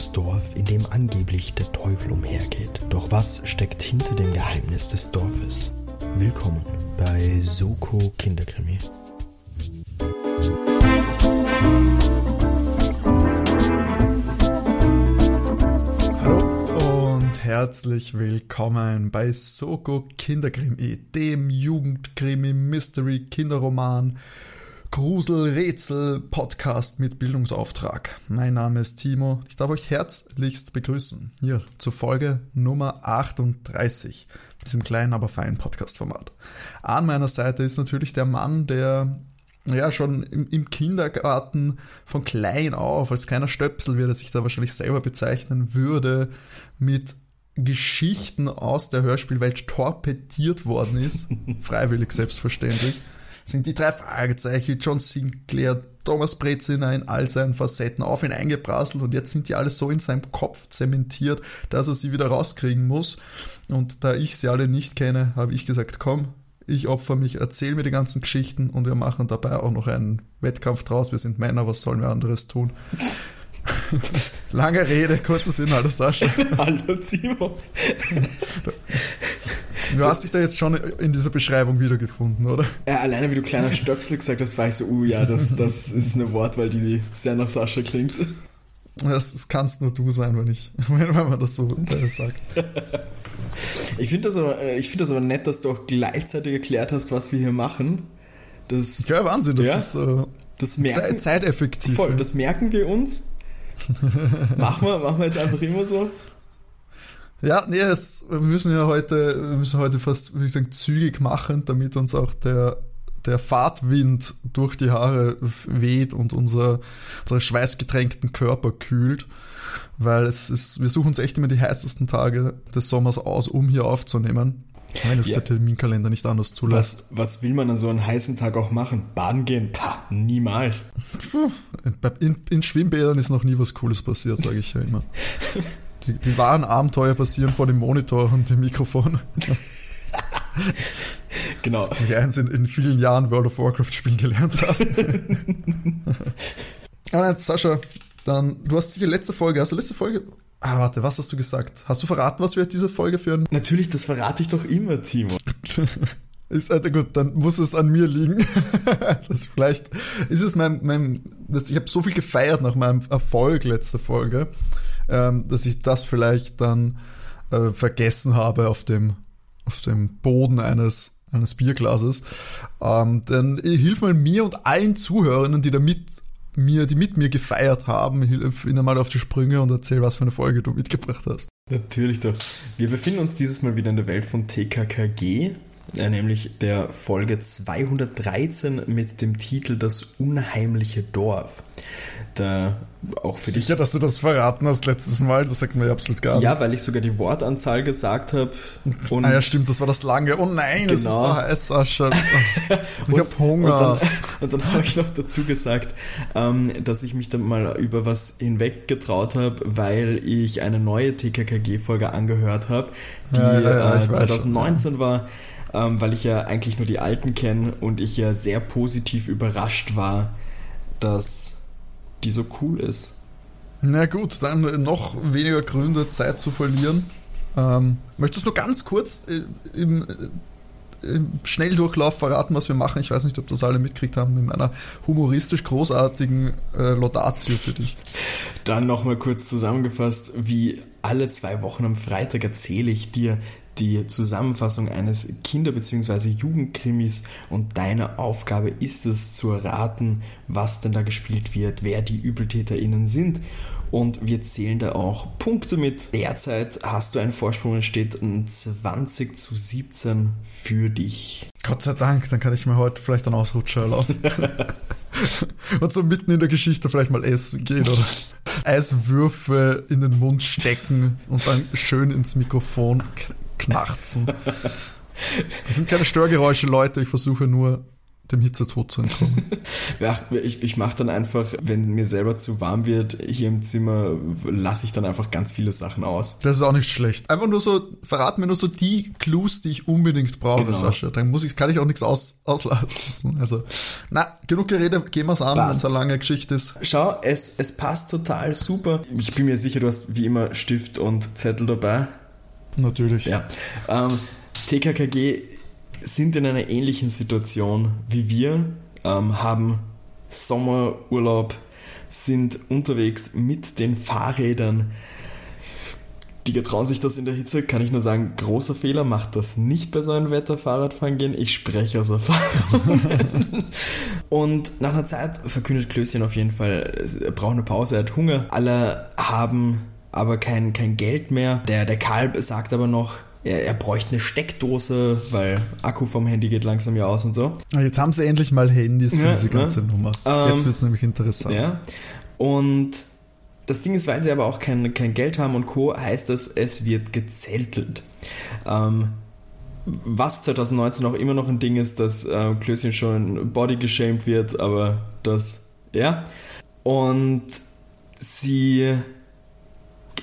kleines Dorf, in dem angeblich der Teufel umhergeht. Doch was steckt hinter dem Geheimnis des Dorfes? Willkommen bei Soko Kinderkrimi. Hallo und herzlich willkommen bei Soko Kinderkrimi, dem Jugendkrimi Mystery Kinderroman Grusel Rätsel Podcast mit Bildungsauftrag. Mein Name ist Timo. Ich darf euch herzlichst begrüßen hier zur Folge Nummer 38 diesem kleinen, aber feinen Podcast-Format. An meiner Seite ist natürlich der Mann, der ja schon im, im, Kindergarten von klein auf, als kleiner Stöpsel, wie er sich da wahrscheinlich selber bezeichnen würde, mit Geschichten aus der Hörspielwelt torpediert worden ist. Freiwillig selbstverständlich. Sind die drei Fragezeichen, John Sinclair, Thomas Breziner in all seinen Facetten auf ihn eingeprasselt und jetzt sind die alle so in seinem Kopf zementiert, dass er sie wieder rauskriegen muss. Und da ich sie alle nicht kenne, habe ich gesagt, komm, ich opfer mich, erzähl mir die ganzen Geschichten und wir machen dabei auch noch einen Wettkampf draus. Wir sind Männer, was sollen wir anderes tun? Lange Rede, kurzer Sinn, hallo Sascha. hallo Simon. Du hast dich da jetzt schon in dieser Beschreibung wiedergefunden, oder? Ja, alleine wie du kleiner Stöpsel gesagt hast, war ich so, uh ja, das, das ist eine Wortwahl, die sehr nach Sascha klingt. Das, das kannst nur du sein, wenn, ich, wenn man das so äh, sagt. Ich finde das, aber, äh, find das aber nett, dass du auch gleichzeitig erklärt hast, was wir hier machen. Das, ja, Wahnsinn, das ja, ist äh, das merken, zeiteffektiv. Voll, das merken wir uns. machen, wir, machen wir jetzt einfach immer so. Ja, nee, es, wir müssen ja heute, wir müssen heute fast, würde ich sagen, zügig machen, damit uns auch der, der Fahrtwind durch die Haare weht und unser, unsere schweißgetränkten Körper kühlt. Weil es ist, wir suchen uns echt immer die heißesten Tage des Sommers aus, um hier aufzunehmen. Wenn es ja. der Terminkalender nicht anders zulässt. Was, was will man an so einem heißen Tag auch machen? Baden gehen? Pah, niemals. In, in Schwimmbädern ist noch nie was Cooles passiert, sage ich ja immer. Die, die wahren Abenteuer passieren vor dem Monitor und dem Mikrofon. genau. Ich eins in, in vielen Jahren World of Warcraft spielen gelernt habe. Jetzt, Sascha, dann, du hast sicher letzte Folge, du letzte Folge. Ah, warte, was hast du gesagt? Hast du verraten, was wir diese Folge führen? Natürlich, das verrate ich doch immer, Timo. Ist, also gut, dann muss es an mir liegen. das vielleicht ist es mein, mein ich habe so viel gefeiert nach meinem Erfolg letzte Folge ähm, dass ich das vielleicht dann äh, vergessen habe auf dem, auf dem Boden eines, eines Bierglases. Ähm, denn hilf mal mir und allen Zuhörern, die da mit mir, die mit mir gefeiert haben, hilf ihnen mal auf die Sprünge und erzähl, was für eine Folge du mitgebracht hast. Natürlich doch. Wir befinden uns dieses Mal wieder in der Welt von TKKG, nämlich der Folge 213 mit dem Titel Das unheimliche Dorf da auch für Sicher, dich. dass du das verraten hast letztes Mal, das sagt mir absolut gar nicht. Ja, weil ich sogar die Wortanzahl gesagt habe. ah ja, stimmt, das war das lange. Oh nein, genau. das ist so heiß, Sascha. ich habe Hunger. Und dann, dann habe ich noch dazu gesagt, ähm, dass ich mich dann mal über was hinweg getraut habe, weil ich eine neue TKKG-Folge angehört habe, die ja, ja, ja, äh, 2019 war. Ähm, weil ich ja eigentlich nur die alten kenne und ich ja sehr positiv überrascht war, dass die so cool ist. Na gut, dann noch weniger Gründe, Zeit zu verlieren. Ähm, möchtest du ganz kurz äh, im, äh, im, Schnelldurchlauf verraten, was wir machen? Ich weiß nicht, ob das alle mitgekriegt haben, in meiner humoristisch großartigen äh, Laudatio für dich. Dann nochmal kurz zusammengefasst, wie alle zwei Wochen am Freitag erzähle ich dir die Zusammenfassung eines Kinder- bzw. Jugendkrimis und deine Aufgabe ist es zu erraten, was denn da gespielt wird, wer die ÜbeltäterInnen sind. Und wir zählen da auch Punkte mit. Derzeit hast du einen Vorsprung, es steht ein 20 zu 17 für dich. Gott sei Dank, dann kann ich mir heute vielleicht einen Ausrutscher erlauben. und so mitten in der Geschichte vielleicht mal essen gehen oder Eiswürfe in den Mund stecken und dann schön ins Mikrofon knarzen. Das sind keine Störgeräusche, Leute. Ich versuche nur dem Hitzetod zu entkommen. ja, ich, ich mache dann einfach, wenn mir selber zu warm wird, hier im Zimmer, lasse ich dann einfach ganz viele Sachen aus. Das ist auch nicht schlecht. Einfach nur so, verrat mir nur so die Clues, die ich unbedingt brauche, genau. Sascha. Dann muss ich, kann ich auch nichts aus, auslassen. Also, na, genug Gerede, gehen wir es an, wenn es eine lange Geschichte ist. Schau, es, es passt total super. Ich bin mir sicher, du hast wie immer Stift und Zettel dabei. Natürlich. Ja. Ähm, TKKG sind in einer ähnlichen Situation wie wir, ähm, haben Sommerurlaub, sind unterwegs mit den Fahrrädern. Die getrauen sich das in der Hitze, kann ich nur sagen, großer Fehler, macht das nicht bei so einem Wetter Fahrradfahren gehen. Ich spreche aus Erfahrung. Und nach einer Zeit verkündet Klößchen auf jeden Fall, er braucht eine Pause, er hat Hunger. Alle haben aber kein, kein Geld mehr. Der, der Karl sagt aber noch, er, er bräuchte eine Steckdose, weil Akku vom Handy geht langsam ja aus und so. Ah, jetzt haben sie endlich mal Handys für ja, diese ganze ne? Nummer. Ähm, Jetzt wird es nämlich interessant. Ja. Und das Ding ist, weil sie aber auch kein, kein Geld haben und Co., heißt das, es wird gezeltelt. Ähm, was 2019 auch immer noch ein Ding ist, dass äh, Klößchen schon body geshamed wird, aber das, ja. Und sie,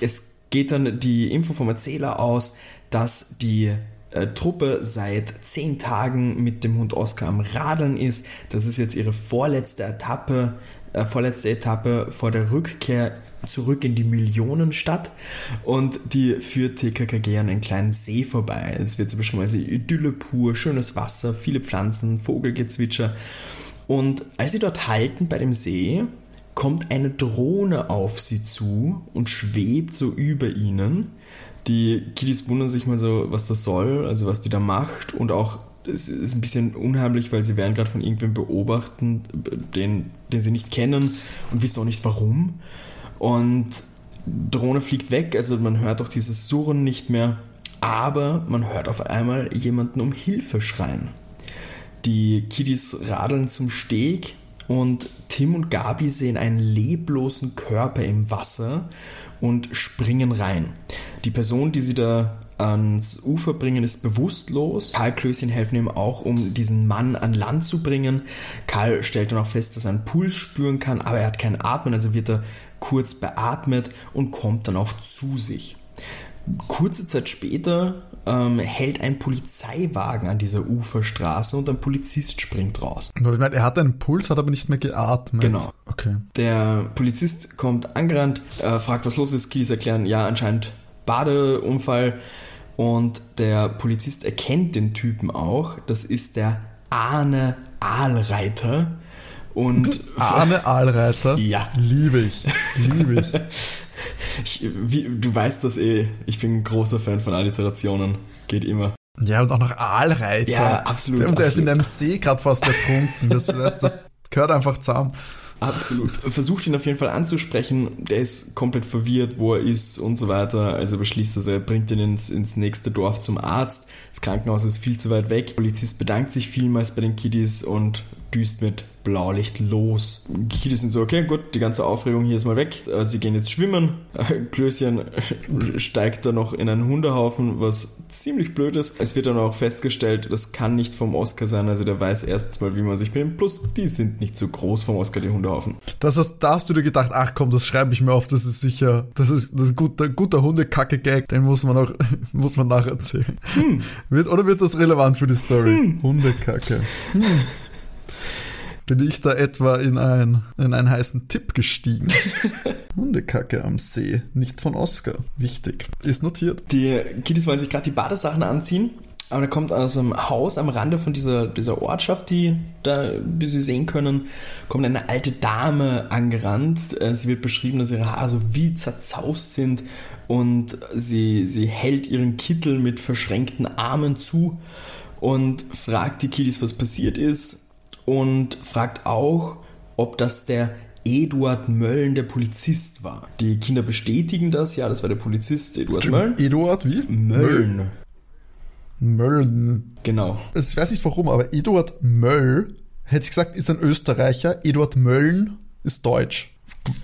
es geht dann die Info vom Erzähler aus, dass die äh, Truppe seit zehn Tagen mit dem Hund Oscar am Radeln ist. Das ist jetzt ihre vorletzte Etappe, äh, vorletzte Etappe vor der Rückkehr zurück in die Millionenstadt und die führt TKKG an einen kleinen See vorbei. Es wird so beschrieben als Idylle pur, schönes Wasser, viele Pflanzen, Vogelgezwitscher. Und als sie dort halten bei dem See, kommt eine Drohne auf sie zu und schwebt so über ihnen die Kiddies wundern sich mal so, was das soll, also was die da macht und auch es ist ein bisschen unheimlich, weil sie werden gerade von irgendwem beobachten, den, den sie nicht kennen und wissen auch nicht warum. Und Drohne fliegt weg, also man hört auch dieses Surren nicht mehr, aber man hört auf einmal jemanden um Hilfe schreien. Die Kiddies radeln zum Steg und Tim und Gabi sehen einen leblosen Körper im Wasser und springen rein. Die Person, die sie da ans Ufer bringen, ist bewusstlos. Karl Klößchen helfen ihm auch, um diesen Mann an Land zu bringen. Karl stellt dann auch fest, dass er einen Puls spüren kann, aber er hat kein Atmen, also wird er kurz beatmet und kommt dann auch zu sich. Kurze Zeit später ähm, hält ein Polizeiwagen an dieser Uferstraße und ein Polizist springt raus. Er hat einen Puls, hat aber nicht mehr geatmet. Genau. Okay. Der Polizist kommt angerannt, äh, fragt, was los ist. Kiddies erklären, ja, anscheinend Badeunfall. Und der Polizist erkennt den Typen auch. Das ist der Arne Aalreiter. Und Arne Aalreiter? Ja. Liebe ich. Liebe ich. ich wie, du weißt das eh. Ich bin ein großer Fan von Alliterationen. Geht immer. Ja, und auch noch Aalreiter. Ja, absolut. Und der absolut. ist in einem See gerade fast ertrunken. Das, das gehört einfach zusammen. Absolut. Versucht ihn auf jeden Fall anzusprechen. Der ist komplett verwirrt, wo er ist und so weiter. Also beschließt also, er bringt ihn ins, ins nächste Dorf zum Arzt. Das Krankenhaus ist viel zu weit weg. Der Polizist bedankt sich vielmals bei den Kiddies und düst mit Blaulicht los. Die sind so, okay, gut, die ganze Aufregung hier ist mal weg. Äh, sie gehen jetzt schwimmen. Klößchen steigt da noch in einen Hundehaufen, was ziemlich blöd ist. Es wird dann auch festgestellt, das kann nicht vom Oscar sein, also der weiß erst mal, wie man sich benimmt. Plus, die sind nicht so groß vom Oscar, die Hundehaufen. Das heißt, da hast du dir gedacht, ach komm, das schreibe ich mir auf, das ist sicher, das ist, das ist ein guter, guter Hundekacke-Gag, den muss man auch, muss man nacherzählen. Hm. Wird, oder wird das relevant für die Story? Hm. Hundekacke. Hm bin ich da etwa in, ein, in einen heißen Tipp gestiegen. Hundekacke am See, nicht von Oscar. Wichtig. Ist notiert. Die Kiddies wollen sich gerade die Badesachen anziehen. Aber da kommt aus einem Haus am Rande von dieser, dieser Ortschaft, die, da, die Sie sehen können, kommt eine alte Dame angerannt. Äh, sie wird beschrieben, dass ihre Haare so wie zerzaust sind und sie, sie hält ihren Kittel mit verschränkten Armen zu und fragt die Kiddies, was passiert ist und fragt auch, ob das der Eduard Mölln, der Polizist war. Die Kinder bestätigen das, ja, das war der Polizist Eduard Mölln. Eduard wie? Mölln. Mölln. Genau. Ich weiß nicht warum, aber Eduard Möll, hätte ich gesagt, ist ein Österreicher. Eduard Mölln ist deutsch.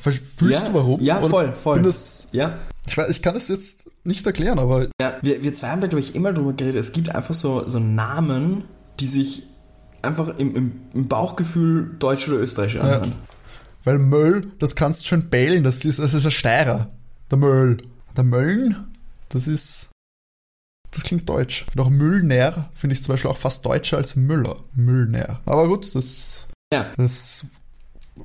Fühlst ja, du warum? Ja, Oder voll, voll. Das, ja. Ich, weiß, ich kann es jetzt nicht erklären, aber. Ja, wir, wir zwei haben da, glaube ich, immer drüber geredet. Es gibt einfach so, so Namen, die sich einfach im, im, im Bauchgefühl Deutsch oder Österreich anhören. Weil Möll, das kannst du schon bellen, das ist, das ist ein Steirer. Der Möll. Der Mölln, das ist. Das klingt deutsch. Auch Müllner finde ich zum Beispiel auch fast deutscher als Müller. Müllner. Aber gut, das. Ja. Das ist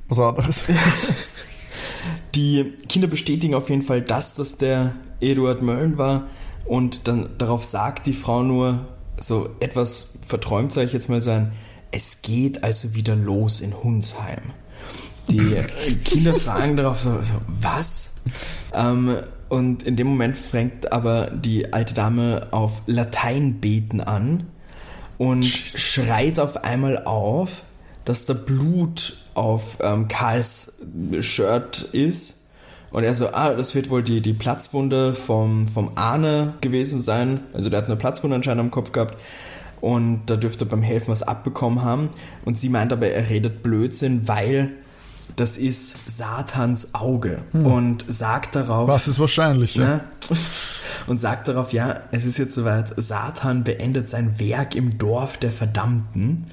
was anderes. Die Kinder bestätigen auf jeden Fall, dass das der Eduard Mölln war. Und dann darauf sagt die Frau nur so etwas verträumt, sage ich jetzt mal sein. Es geht also wieder los in Hunsheim. Die Kinder fragen darauf so, so was? Ähm, und in dem Moment fängt aber die alte Dame auf Latein beten an und Jesus. schreit auf einmal auf, dass da Blut auf ähm, Karls Shirt ist. Und er so, ah, das wird wohl die, die Platzwunde vom, vom Ahne gewesen sein. Also der hat eine Platzwunde anscheinend am Kopf gehabt. Und da dürfte beim Helfen was abbekommen haben. Und sie meint aber, er redet Blödsinn, weil das ist Satans Auge hm. und sagt darauf. Was ist wahrscheinlich, ja. Ne, und sagt darauf, ja, es ist jetzt soweit, Satan beendet sein Werk im Dorf der Verdammten.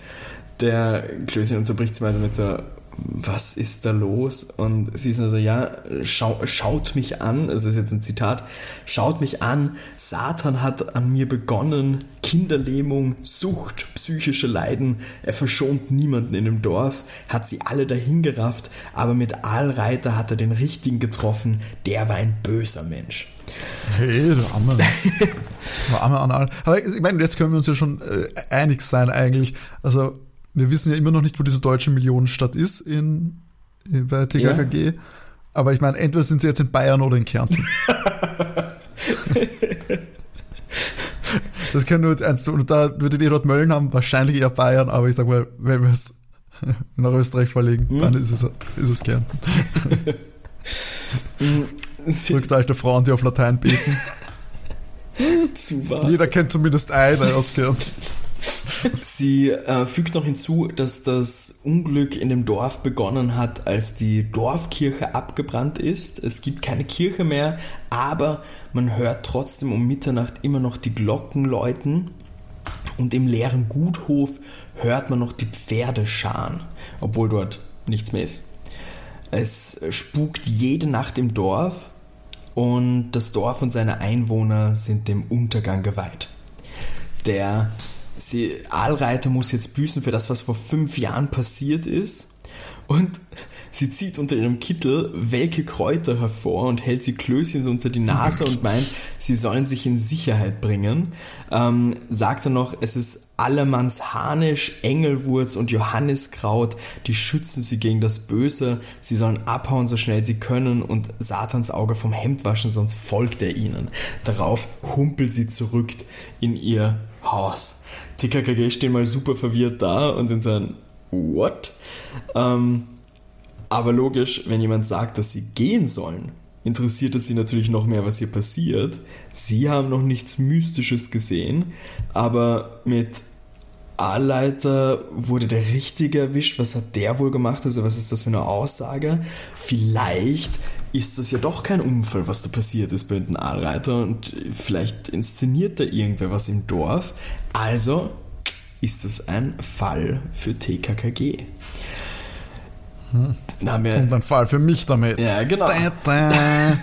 Der Klößchen unterbricht sie mal so mit so, was ist da los? Und sie ist also, ja, schau, schaut mich an, also ist jetzt ein Zitat, schaut mich an, Satan hat an mir begonnen, Kinderlähmung, Sucht, psychische Leiden, er verschont niemanden in dem Dorf, hat sie alle dahingerafft, aber mit Aalreiter hat er den richtigen getroffen, der war ein böser Mensch. Hey, der Arme. der Arme an Aal. Aber ich meine, jetzt können wir uns ja schon äh, einig sein eigentlich. Also wir wissen ja immer noch nicht, wo diese deutsche Millionenstadt ist in, in bei TKKG. Ja. Aber ich meine, entweder sind sie jetzt in Bayern oder in Kärnten. das kann nur eins tun. Und da würde die dort Mölln haben, wahrscheinlich eher Bayern, aber ich sag mal, wenn wir es nach Österreich verlegen, hm? dann ist es, ist es Kärnten. Zurück alte Frauen, die auf Latein beten. Zu wahr. Jeder kennt zumindest eine aus Kärnten. Sie äh, fügt noch hinzu, dass das Unglück in dem Dorf begonnen hat, als die Dorfkirche abgebrannt ist. Es gibt keine Kirche mehr, aber man hört trotzdem um Mitternacht immer noch die Glocken läuten und im leeren Guthof hört man noch die Pferde scharen, obwohl dort nichts mehr ist. Es spukt jede Nacht im Dorf und das Dorf und seine Einwohner sind dem Untergang geweiht. Der sie, Aalreiter muss jetzt büßen für das, was vor fünf Jahren passiert ist. Und sie zieht unter ihrem Kittel welke Kräuter hervor und hält sie Klößchen so unter die Nase und meint, sie sollen sich in Sicherheit bringen. Ähm, sagt er noch, es ist Allemanns Harnisch, Engelwurz und Johanniskraut, die schützen sie gegen das Böse. Sie sollen abhauen, so schnell sie können und Satans Auge vom Hemd waschen, sonst folgt er ihnen. Darauf humpelt sie zurück in ihr Haus. TKKG stehen mal super verwirrt da und sind so ein What? Ähm, aber logisch, wenn jemand sagt, dass sie gehen sollen, interessiert es sie natürlich noch mehr, was hier passiert. Sie haben noch nichts Mystisches gesehen, aber mit A-Leiter wurde der Richtige erwischt. Was hat der wohl gemacht? Also, was ist das für eine Aussage? Vielleicht ist das ja doch kein Unfall, was da passiert ist bei den A-Reiter und vielleicht inszeniert da irgendwer was im Dorf. Also ist das ein Fall für TKKG. Hm. Wir, Und ein Fall für mich damit. Ja, genau. Da, da.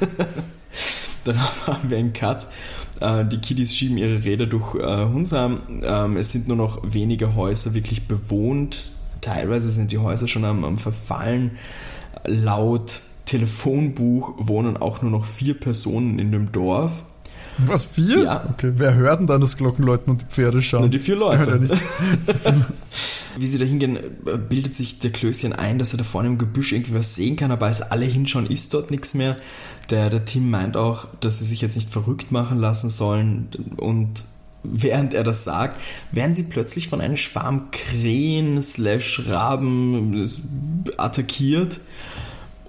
Darauf haben wir einen Cut. Äh, die Kiddies schieben ihre Räder durch äh, Hunsam. Ähm, es sind nur noch wenige Häuser wirklich bewohnt. Teilweise sind die Häuser schon am, am Verfallen. Laut Telefonbuch wohnen auch nur noch vier Personen in dem Dorf. Was, vier? Ja. Okay, wer hört denn dann das Glockenläuten und die Pferde schauen? Nur die vier Leute. Ja. Wie sie da hingehen, bildet sich der Klößchen ein, dass er da vorne im Gebüsch irgendwie was sehen kann, aber als alle hinschauen, ist dort nichts mehr. Der, der Tim meint auch, dass sie sich jetzt nicht verrückt machen lassen sollen und während er das sagt, werden sie plötzlich von einem Schwarm Krähen slash Raben attackiert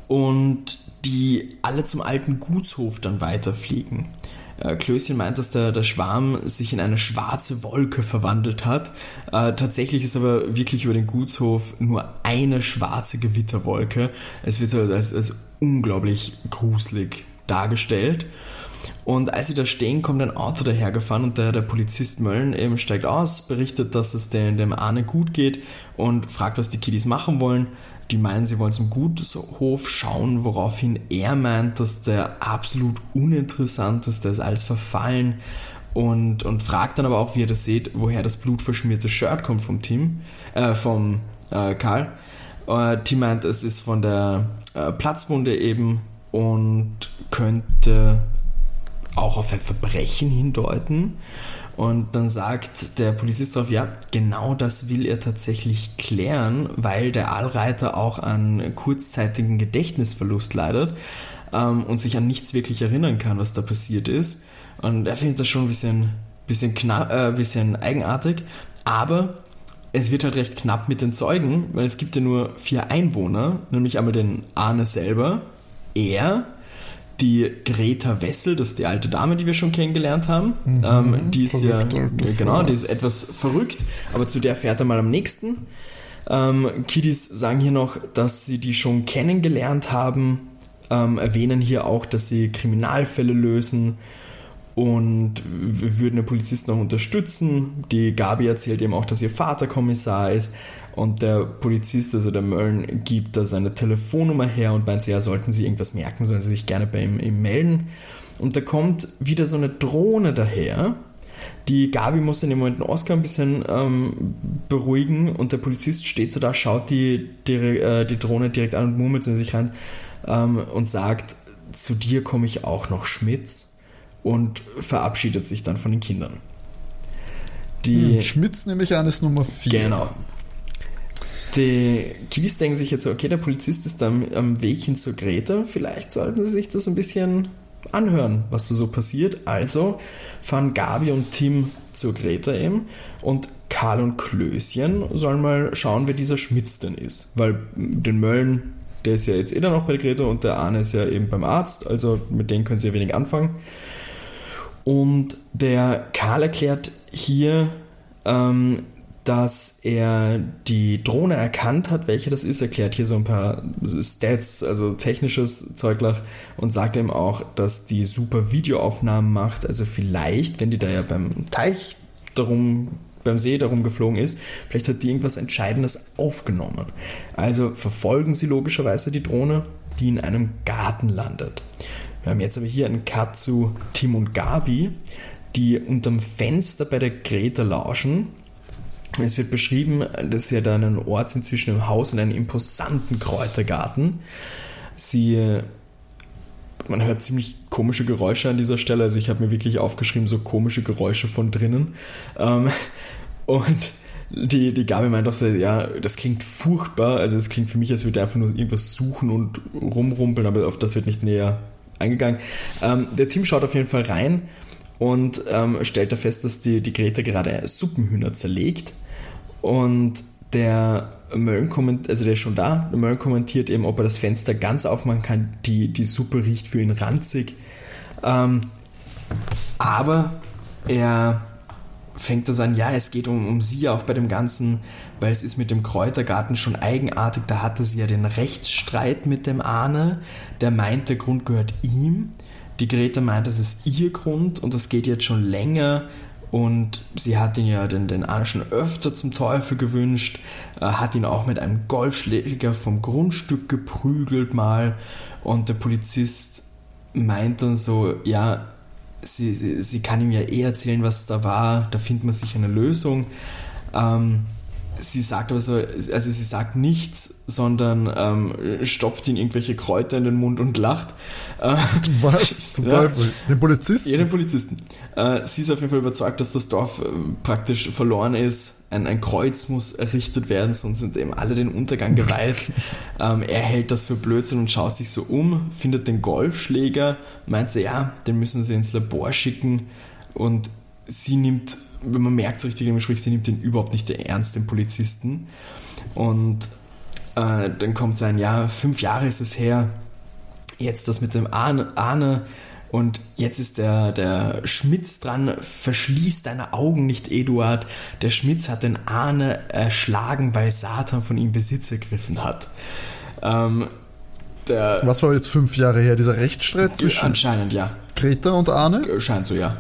und die alle zum alten Gutshof dann weiterfliegen. Äh, Klößchen meint, dass der, der Schwarm sich in eine schwarze Wolke verwandelt hat. Äh, tatsächlich ist aber wirklich über den Gutshof nur eine schwarze Gewitterwolke. Es wird so als, als unglaublich gruselig dargestellt. Und als sie da stehen, kommt ein Auto dahergefahren und der, der Polizist Möllen eben steigt aus, berichtet, dass es dem, dem Arne gut geht und fragt, was die Kiddies machen wollen. Die meinen, sie wollen zum Gutshof schauen, woraufhin er meint, dass der absolut uninteressant ist, alles verfallen und, und fragt dann aber auch, wie ihr das seht, woher das blutverschmierte Shirt kommt vom Team, äh, vom äh, Karl. Äh, Tim meint, es ist von der äh, Platzwunde eben und könnte auch auf ein Verbrechen hindeuten. Und dann sagt der Polizist darauf, ja, genau das will er tatsächlich klären, weil der Allreiter auch an kurzzeitigen Gedächtnisverlust leidet ähm, und sich an nichts wirklich erinnern kann, was da passiert ist. Und er findet das schon ein bisschen, bisschen, äh, bisschen eigenartig, aber es wird halt recht knapp mit den Zeugen, weil es gibt ja nur vier Einwohner, nämlich einmal den Arne selber, er, die Greta Wessel, das ist die alte Dame, die wir schon kennengelernt haben. Mhm, ähm, die ist ja, genau, die ist etwas verrückt, aber zu der fährt er mal am nächsten. Ähm, Kiddies sagen hier noch, dass sie die schon kennengelernt haben, ähm, erwähnen hier auch, dass sie Kriminalfälle lösen und wir würden den Polizisten auch unterstützen. Die Gabi erzählt eben auch, dass ihr Vater Kommissar ist und der Polizist, also der Mölln, gibt da seine Telefonnummer her und meint, ja, sollten sie irgendwas merken, sollen sie sich gerne bei ihm, ihm melden. Und da kommt wieder so eine Drohne daher. Die Gabi muss in dem Moment den Oscar ein bisschen ähm, beruhigen und der Polizist steht so da, schaut die, die, äh, die Drohne direkt an und murmelt in sich rein ähm, und sagt, zu dir komme ich auch noch, Schmitz und verabschiedet sich dann von den Kindern. Die, hm, Schmitz nehme ich an, ist Nummer 4. Genau. Die Kiddies denken sich jetzt, okay, der Polizist ist am, am Weg hin zur Greta, vielleicht sollten sie sich das ein bisschen anhören, was da so passiert. Also fahren Gabi und Tim zur Greta eben und Karl und Klößchen sollen mal schauen, wer dieser Schmitz denn ist. Weil den Möllen, der ist ja jetzt eh dann noch bei der Greta und der Arne ist ja eben beim Arzt, also mit denen können sie ja wenig anfangen. Und der Karl erklärt hier, ähm, dass er die Drohne erkannt hat, welche das ist, erklärt hier so ein paar Stats, also technisches Zeuglach und sagt ihm auch, dass die super Videoaufnahmen macht. Also vielleicht, wenn die da ja beim Teich darum, beim See darum geflogen ist, vielleicht hat die irgendwas Entscheidendes aufgenommen. Also verfolgen sie logischerweise die Drohne, die in einem Garten landet. Wir haben jetzt aber hier einen Cut zu Tim und Gabi, die unterm Fenster bei der Greta lauschen. Es wird beschrieben, dass sie da einen Ort sind zwischen dem Haus und einem imposanten Kräutergarten. Sie, man hört ziemlich komische Geräusche an dieser Stelle. Also ich habe mir wirklich aufgeschrieben, so komische Geräusche von drinnen. Ähm, und die, die Gabi meint auch so, ja, das klingt furchtbar. Also es klingt für mich, als würde er einfach nur irgendwas suchen und rumrumpeln, aber auf das wird nicht näher eingegangen. Ähm, der Team schaut auf jeden Fall rein und ähm, stellt da fest, dass die, die Greta gerade Suppenhühner zerlegt. Und der Mölln kommentiert, also der ist schon da, der Mölln kommentiert eben, ob er das Fenster ganz aufmachen kann. Die, die Suppe riecht für ihn ranzig. Ähm, aber er fängt das an, ja, es geht um, um sie auch bei dem Ganzen, weil es ist mit dem Kräutergarten schon eigenartig. Da hatte sie ja den Rechtsstreit mit dem Ahne, der meint, der Grund gehört ihm. Die Greta meint, das ist ihr Grund und das geht jetzt schon länger. Und sie hat ihn ja den, den Ahne schon öfter zum Teufel gewünscht, äh, hat ihn auch mit einem Golfschläger vom Grundstück geprügelt mal. Und der Polizist meint dann so, ja, sie, sie, sie kann ihm ja eh erzählen, was da war, da findet man sich eine Lösung. Ähm, sie sagt aber so, also sie sagt nichts, sondern ähm, stopft ihn irgendwelche Kräuter in den Mund und lacht. Äh, Was? Zum ja, Teufel? Den Polizisten? Ja, den Polizisten. Äh, sie ist auf jeden Fall überzeugt, dass das Dorf äh, praktisch verloren ist. Ein, ein Kreuz muss errichtet werden, sonst sind eben alle den Untergang geweiht. ähm, er hält das für Blödsinn und schaut sich so um, findet den Golfschläger, meint so, ja, den müssen sie ins Labor schicken und sie nimmt wenn man merkt so richtig im Gespräch, sie nimmt den überhaupt nicht ernst, den Polizisten. Und äh, dann kommt sein, ja, fünf Jahre ist es her, jetzt das mit dem Ahne, Ahne und jetzt ist der, der Schmitz dran, verschließ deine Augen nicht, Eduard. Der Schmitz hat den Ahne erschlagen, weil Satan von ihm Besitz ergriffen hat. Ähm, Was war jetzt fünf Jahre her, dieser Rechtsstreit zwischen? Anscheinend, ja. Greta und Arne? Scheint so, ja.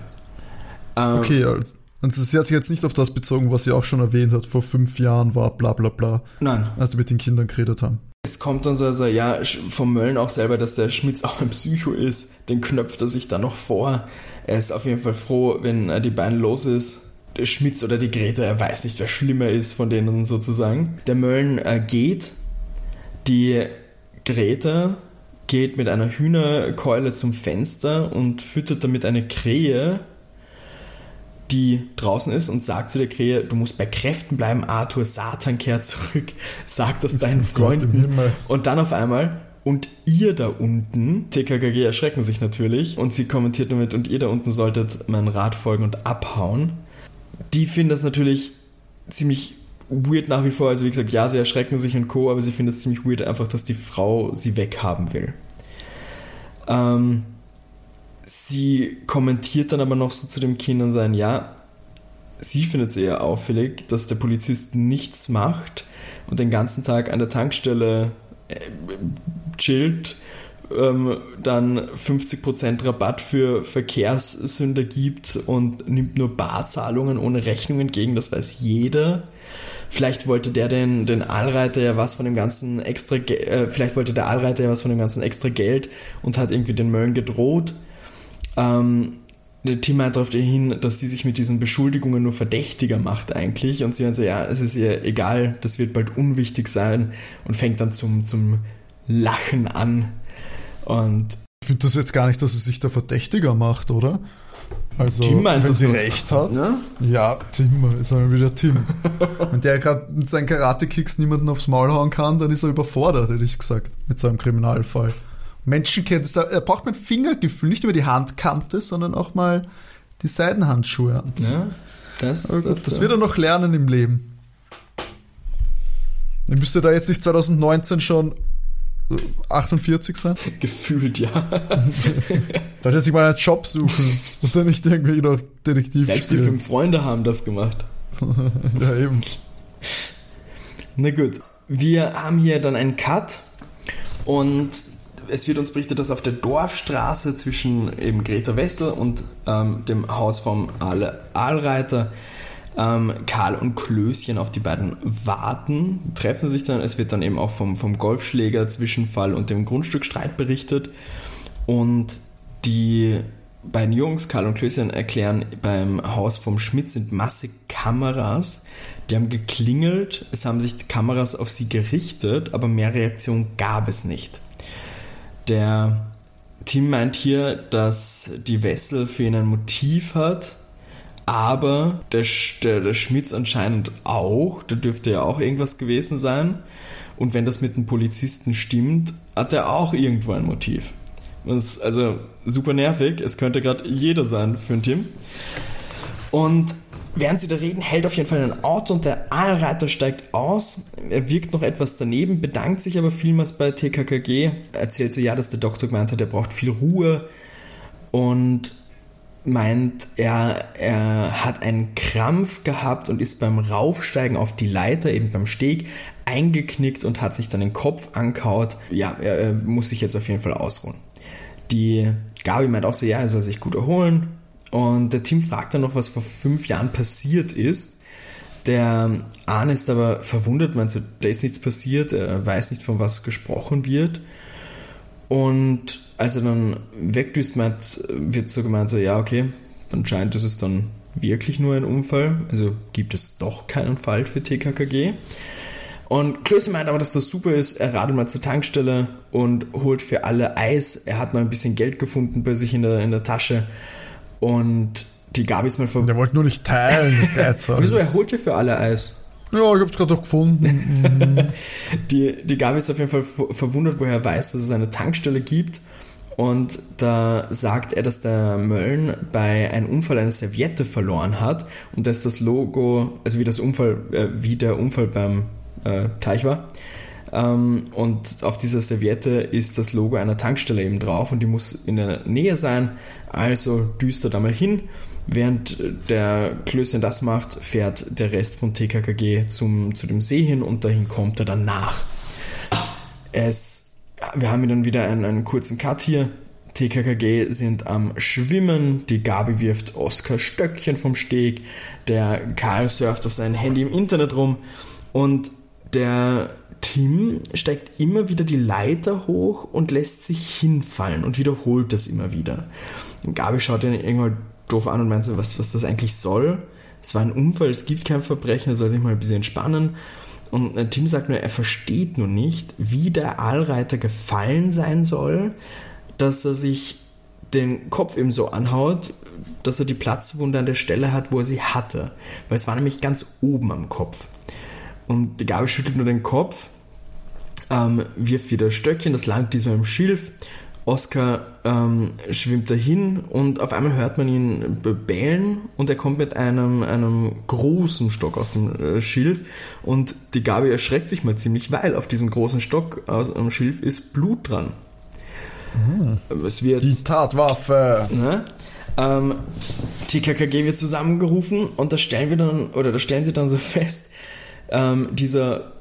Ähm, okay, also, also sie hat sich jetzt nicht auf das bezogen, was sie auch schon erwähnt hat, vor fünf Jahren war bla bla bla. Nein. Als sie mit den Kindern geredet haben. Es kommt dann so, also, ja, vom Mölln auch selber, dass der Schmitz auch ein Psycho ist. Den knöpft er sich dann noch vor. Er ist auf jeden Fall froh, wenn die beiden los ist. Der Schmitz oder die Greta, er weiß nicht, wer schlimmer ist von denen sozusagen. Der Mölln äh, geht. Die Greta geht mit einer Hühnerkeule zum Fenster und füttert damit eine Krähe, die draußen ist und sagt zu der Krähe, du musst bei Kräften bleiben, Arthur, Satan kehrt zurück, sagt das deinen Freunden. und dann auf einmal, und ihr da unten, TKKG erschrecken sich natürlich und sie kommentiert damit, und ihr da unten solltet meinen Rat folgen und abhauen. Die finden das natürlich ziemlich weird nach wie vor. Also wie gesagt, ja, sie erschrecken sich und Co., aber sie finden es ziemlich weird einfach, dass die Frau sie weghaben will. Ähm, sie kommentiert dann aber noch so zu dem Kind und sagt, ja, sie findet es eher auffällig, dass der Polizist nichts macht und den ganzen Tag an der Tankstelle äh, chillt, ähm, dann 50% Rabatt für Verkehrssünder gibt und nimmt nur Barzahlungen ohne Rechnung entgegen, das weiß jeder. Vielleicht wollte der den, den Allreiter ja was von dem ganzen extra, äh, vielleicht wollte der Allreiter ja was von dem ganzen extra Geld und hat irgendwie den Möllen gedroht. Ähm, der Tim meint darauf hin, dass sie sich mit diesen Beschuldigungen nur verdächtiger macht eigentlich und sie meint so, ja, es ist ihr egal, das wird bald unwichtig sein und fängt dann zum, zum Lachen an und ich finde das jetzt gar nicht, dass sie sich da verdächtiger macht, oder? Also, Tim meint, wenn sie recht hat. Ne? Ja, Tim, ist einmal wieder Tim. wenn der gerade mit seinen Karate-Kicks niemanden aufs Maul hauen kann, dann ist er überfordert, hätte ich gesagt, mit seinem Kriminalfall. Menschenkenntnis, er braucht mein Fingergefühl, nicht über die Handkante, sondern auch mal die Seidenhandschuhe anziehen. Ja, das, gut, das, das wird er noch lernen im Leben. Ich müsste da jetzt nicht 2019 schon 48 sein? Gefühlt, ja. da hätte sich mal einen Job suchen und dann nicht irgendwie noch Detektiv Selbst spielen. die fünf Freunde haben das gemacht. ja, eben. Na gut. Wir haben hier dann einen Cut und es wird uns berichtet, dass auf der Dorfstraße zwischen eben Greta Wessel und ähm, dem Haus vom Aal Aalreiter ähm, Karl und Klößchen auf die beiden warten, treffen sich dann. Es wird dann eben auch vom, vom Golfschläger Zwischenfall und dem Grundstückstreit berichtet. Und die beiden Jungs, Karl und Klößchen, erklären, beim Haus vom Schmidt sind massig Kameras. Die haben geklingelt, es haben sich Kameras auf sie gerichtet, aber mehr Reaktion gab es nicht. Der Tim meint hier, dass die Wessel für ihn ein Motiv hat, aber der, der, der Schmitz anscheinend auch, da dürfte ja auch irgendwas gewesen sein. Und wenn das mit dem Polizisten stimmt, hat er auch irgendwo ein Motiv. Das ist also super nervig. Es könnte gerade jeder sein für ein Team. Und während sie da reden, hält auf jeden Fall ein Auto und der Aalreiter steigt aus. Er wirkt noch etwas daneben, bedankt sich aber vielmals bei TKKG. Erzählt so, ja, dass der Doktor gemeint hat, er braucht viel Ruhe. Und meint, er, er hat einen Krampf gehabt und ist beim Raufsteigen auf die Leiter, eben beim Steg, eingeknickt und hat sich dann den Kopf ankaut. Ja, er, er muss sich jetzt auf jeden Fall ausruhen. Die Gabi meint auch so, ja, er soll sich gut erholen. Und der Team fragt dann noch, was vor fünf Jahren passiert ist. Der Arne ist aber verwundert, meint so, da ist nichts passiert, er weiß nicht, von was gesprochen wird. Und als er dann wegdüst, meint, wird so gemeint, so, ja, okay, anscheinend ist es dann wirklich nur ein Unfall, also gibt es doch keinen Fall für TKKG. Und Klöße meint aber, dass das super ist. Er radelt mal zur Tankstelle und holt für alle Eis. Er hat mal ein bisschen Geld gefunden bei sich in der, in der Tasche. Und die Gabi ist mal vorbei. Der wollte nur nicht teilen. Wieso? Er holt ja für alle Eis. Ja, ich hab's gerade doch gefunden. die, die Gabi ist auf jeden Fall verwundert, woher er weiß, dass es eine Tankstelle gibt. Und da sagt er, dass der Mölln bei einem Unfall eine Serviette verloren hat und dass das Logo, also wie das Unfall, äh, wie der Unfall beim äh, Teich war. Ähm, und auf dieser Serviette ist das Logo einer Tankstelle eben drauf und die muss in der Nähe sein. Also düster da mal hin Während der Klößchen das macht, fährt der Rest von TKKG zum, zu dem See hin und dahin kommt er dann nach. Es, wir haben dann wieder einen, einen kurzen Cut hier. TKKG sind am Schwimmen, die Gabi wirft Oskar Stöckchen vom Steg, der Karl surft auf sein Handy im Internet rum und der Tim steigt immer wieder die Leiter hoch und lässt sich hinfallen und wiederholt das immer wieder. Und Gabi schaut ihn irgendwann doof an und meint so, was, was das eigentlich soll. Es war ein Unfall, es gibt kein Verbrechen, er soll sich mal ein bisschen entspannen. Und äh, Tim sagt nur, er versteht nur nicht, wie der Aalreiter gefallen sein soll, dass er sich den Kopf eben so anhaut, dass er die Platzwunde an der Stelle hat, wo er sie hatte. Weil es war nämlich ganz oben am Kopf. Und Gabi schüttelt nur den Kopf, ähm, wirft wieder Stöckchen, das landet diesmal im Schilf. Oscar ähm, schwimmt dahin und auf einmal hört man ihn bellen und er kommt mit einem, einem großen Stock aus dem äh, Schilf und die Gabi erschreckt sich mal ziemlich, weil auf diesem großen Stock aus dem Schilf ist Blut dran. Es wird, Die Tatwaffe. Ne? Ähm, TKKG wird zusammengerufen und da stellen wir dann, oder da stellen sie dann so fest, ähm, dieser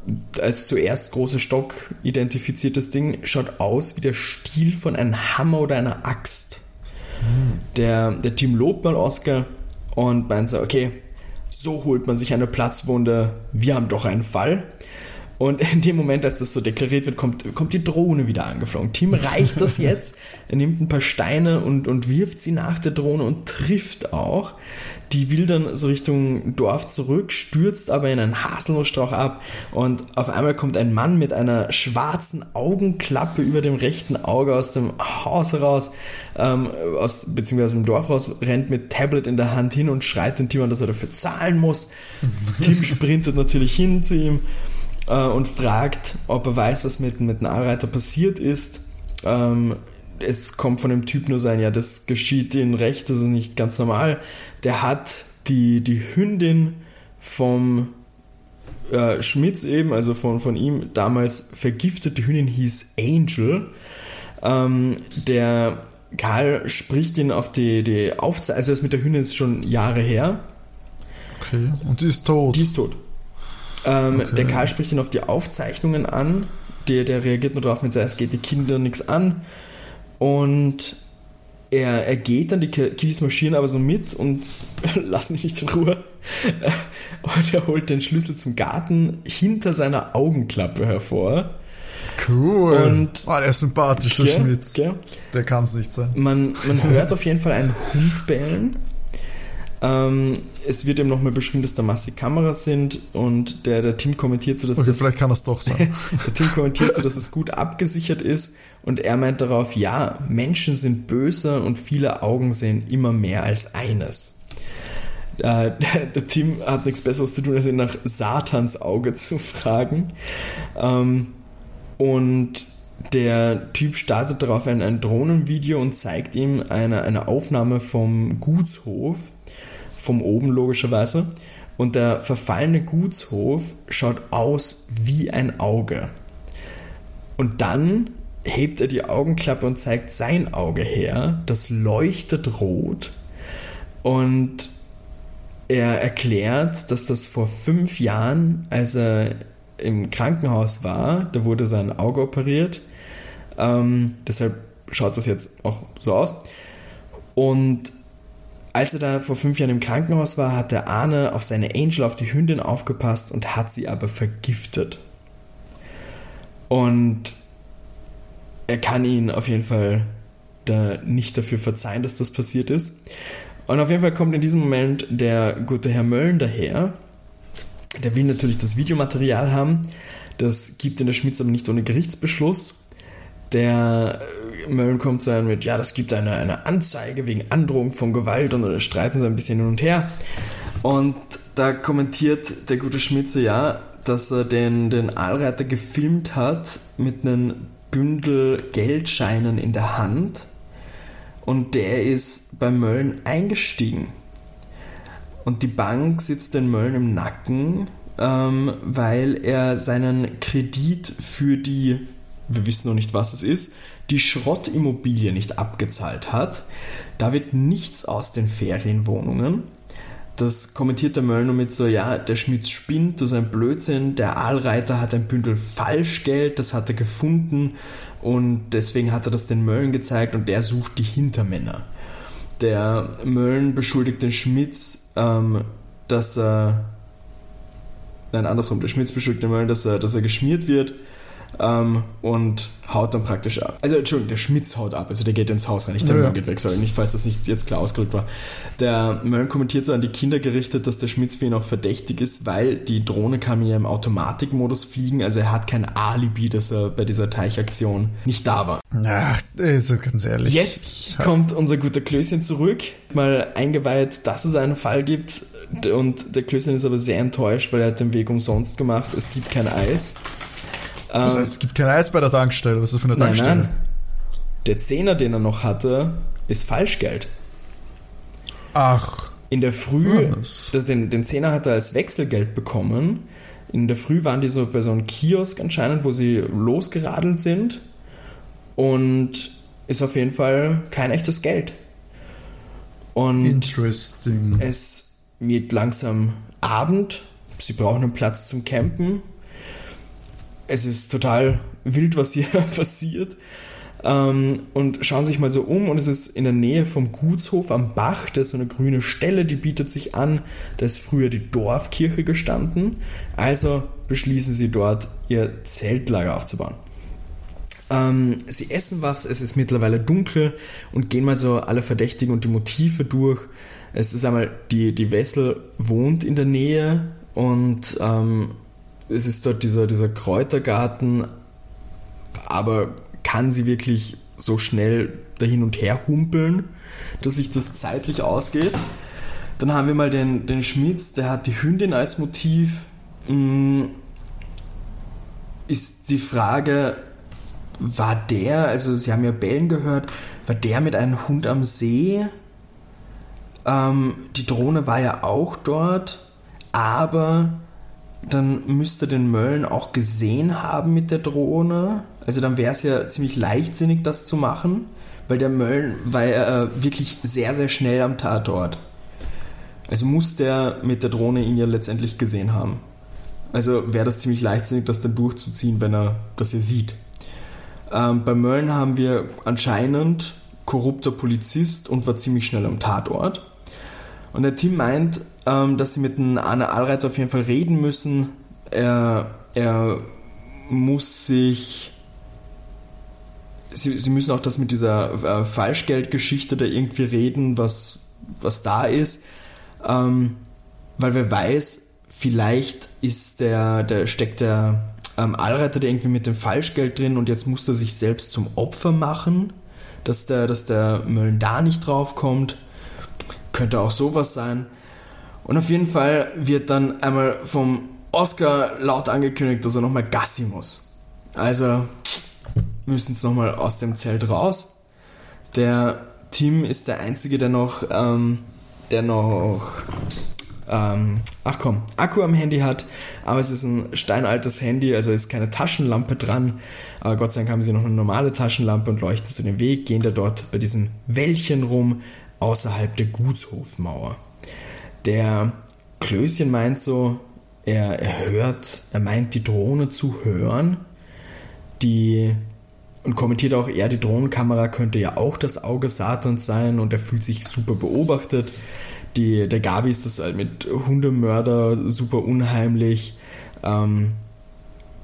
als zuerst große Stock identifiziertes Ding schaut aus wie der Stiel von einem Hammer oder einer Axt. Der, der Team lobt mal Oscar und meint so, okay, so holt man sich eine Platzwunde, wir haben doch einen Fall. Und in dem Moment, als das so deklariert wird, kommt, kommt die Drohne wieder angeflogen. Tim reicht das jetzt. Er nimmt ein paar Steine und, und wirft sie nach der Drohne und trifft auch. Die will dann so Richtung Dorf zurück, stürzt aber in einen Haselnussstrauch ab und auf einmal kommt ein Mann mit einer schwarzen Augenklappe über dem rechten Auge aus dem Haus heraus, ähm, aus, beziehungsweise aus dem Dorf raus, rennt mit Tablet in der Hand hin und schreit den Tim an, dass er dafür zahlen muss. Tim sprintet natürlich hin zu ihm äh, und fragt, ob er weiß, was mit, mit dem Allreiter passiert ist. Ähm, es kommt von dem Typ nur sein, ja, das geschieht ihnen recht, das ist nicht ganz normal. Der hat die, die Hündin vom äh, Schmitz eben, also von, von ihm damals vergiftet. Die Hündin hieß Angel. Ähm, der Karl spricht ihn auf die, die Aufzeichnung, also das mit der Hündin ist schon Jahre her. Okay, und die ist tot. Die ist tot. Ähm, okay. Der Karl spricht ihn auf die Aufzeichnungen an. Der, der reagiert nur darauf mit, es geht die Kinder nichts an. Und er, er geht dann, die Kiddies marschieren aber so mit und lassen ihn nicht in Ruhe. Und er holt den Schlüssel zum Garten hinter seiner Augenklappe hervor. Cool. Und oh, der ist sympathisch, der Schmitz. Der kann es nicht sein. Man, man hört auf jeden Fall einen Hund bellen ähm, es wird eben nochmal beschrieben, dass da massig Kameras sind und der, der Team kommentiert so, dass okay, das. Vielleicht kann das doch sein. der Team kommentiert so, dass es gut abgesichert ist und er meint darauf, ja, Menschen sind böse und viele Augen sehen immer mehr als eines. Äh, der Team hat nichts Besseres zu tun, als ihn nach Satans Auge zu fragen. Ähm, und der Typ startet darauf ein, ein Drohnenvideo und zeigt ihm eine, eine Aufnahme vom Gutshof vom oben logischerweise. Und der verfallene Gutshof schaut aus wie ein Auge. Und dann hebt er die Augenklappe und zeigt sein Auge her. Das leuchtet rot. Und er erklärt, dass das vor fünf Jahren, als er im Krankenhaus war, da wurde sein Auge operiert. Ähm, deshalb schaut das jetzt auch so aus. Und als er da vor fünf Jahren im Krankenhaus war, hat der Arne auf seine Angel, auf die Hündin aufgepasst und hat sie aber vergiftet. Und er kann ihn auf jeden Fall da nicht dafür verzeihen, dass das passiert ist. Und auf jeden Fall kommt in diesem Moment der gute Herr Möllen daher. Der will natürlich das Videomaterial haben. Das gibt in der Schmitz aber nicht ohne Gerichtsbeschluss. Der Mölln kommt zu einem mit, ja, das gibt eine, eine Anzeige wegen Androhung von Gewalt und streiten so ein bisschen hin und her. Und da kommentiert der gute Schmitze ja, dass er den, den Aalreiter gefilmt hat mit einem Bündel Geldscheinen in der Hand und der ist bei Mölln eingestiegen. Und die Bank sitzt den Mölln im Nacken, ähm, weil er seinen Kredit für die, wir wissen noch nicht, was es ist, die Schrottimmobilie nicht abgezahlt hat. Da wird nichts aus den Ferienwohnungen. Das kommentiert der Möllner mit so, ja, der Schmitz spinnt, das ist ein Blödsinn, der Aalreiter hat ein Bündel Falschgeld, das hat er gefunden Und deswegen hat er das den Möllen gezeigt und der sucht die Hintermänner. Der Möllen beschuldigt den Schmitz, ähm, dass er. Nein, andersrum. Der Schmitz beschuldigt den Möllen, dass er, dass er geschmiert wird ähm, und haut dann praktisch ab. Also, Entschuldigung, der Schmitz haut ab, also der geht ins Haus rein, nicht der ja. Mölln geht weg, sorry, nicht, falls das nicht jetzt klar ausgedrückt war. Der Mölln kommentiert so an die Kinder gerichtet, dass der Schmitz für ihn auch verdächtig ist, weil die Drohne kann ja im Automatikmodus fliegen, also er hat kein Alibi, dass er bei dieser Teichaktion nicht da war. Ach, also ganz ehrlich. Jetzt kommt unser guter Klößchen zurück, mal eingeweiht, dass es einen Fall gibt und der Klößchen ist aber sehr enttäuscht, weil er hat den Weg umsonst gemacht, es gibt kein Eis. Das heißt, es gibt kein Eis bei der Tankstelle. Was ist das für eine Tankstelle? Nein, nein. Der Zehner, den er noch hatte, ist Falschgeld. Ach. In der Früh, das, den, den Zehner hat er als Wechselgeld bekommen. In der Früh waren die so bei so einem Kiosk anscheinend, wo sie losgeradelt sind. Und ist auf jeden Fall kein echtes Geld. Und Interesting. Es wird langsam Abend. Sie brauchen einen Platz zum Campen es ist total wild, was hier passiert. Ähm, und schauen sich mal so um und es ist in der Nähe vom Gutshof am Bach, da ist so eine grüne Stelle, die bietet sich an. Da ist früher die Dorfkirche gestanden. Also beschließen sie dort ihr Zeltlager aufzubauen. Ähm, sie essen was, es ist mittlerweile dunkel und gehen mal so alle Verdächtigen und die Motive durch. Es ist einmal, die, die Wessel wohnt in der Nähe und ähm, es ist dort dieser, dieser Kräutergarten, aber kann sie wirklich so schnell dahin und her humpeln, dass sich das zeitlich ausgeht? Dann haben wir mal den, den Schmitz, der hat die Hündin als Motiv. Hm, ist die Frage, war der, also Sie haben ja Bellen gehört, war der mit einem Hund am See? Ähm, die Drohne war ja auch dort, aber dann müsste den Mölln auch gesehen haben mit der Drohne. Also dann wäre es ja ziemlich leichtsinnig, das zu machen, weil der Mölln war ja äh, wirklich sehr, sehr schnell am Tatort. Also muss der mit der Drohne ihn ja letztendlich gesehen haben. Also wäre das ziemlich leichtsinnig, das dann durchzuziehen, wenn er das hier sieht. Ähm, bei Mölln haben wir anscheinend korrupter Polizist und war ziemlich schnell am Tatort. Und der Tim meint, ähm, dass sie mit einem Arne Allreiter auf jeden Fall reden müssen. Er, er muss sich. Sie, sie müssen auch das mit dieser äh, Falschgeldgeschichte da irgendwie reden, was, was da ist. Ähm, weil wer weiß, vielleicht ist der, der steckt der ähm, Allreiter da irgendwie mit dem Falschgeld drin und jetzt muss er sich selbst zum Opfer machen, dass der, dass der Möllen da nicht draufkommt. Könnte auch sowas sein. Und auf jeden Fall wird dann einmal vom Oscar laut angekündigt, dass er nochmal Gassi muss. Also müssen sie nochmal aus dem Zelt raus. Der Tim ist der Einzige, der noch, ähm, der noch, ähm, ach komm, Akku am Handy hat, aber es ist ein steinaltes Handy, also ist keine Taschenlampe dran. Aber Gott sei Dank haben sie noch eine normale Taschenlampe und leuchten so den Weg, gehen da dort bei diesem Wäldchen rum, außerhalb der Gutshofmauer. Der Klößchen meint so, er, er hört, er meint die Drohne zu hören, die und kommentiert auch, er, die Drohnenkamera könnte ja auch das Auge Satans sein und er fühlt sich super beobachtet. Die, der Gabi ist das halt mit Hundemörder super unheimlich. Ähm,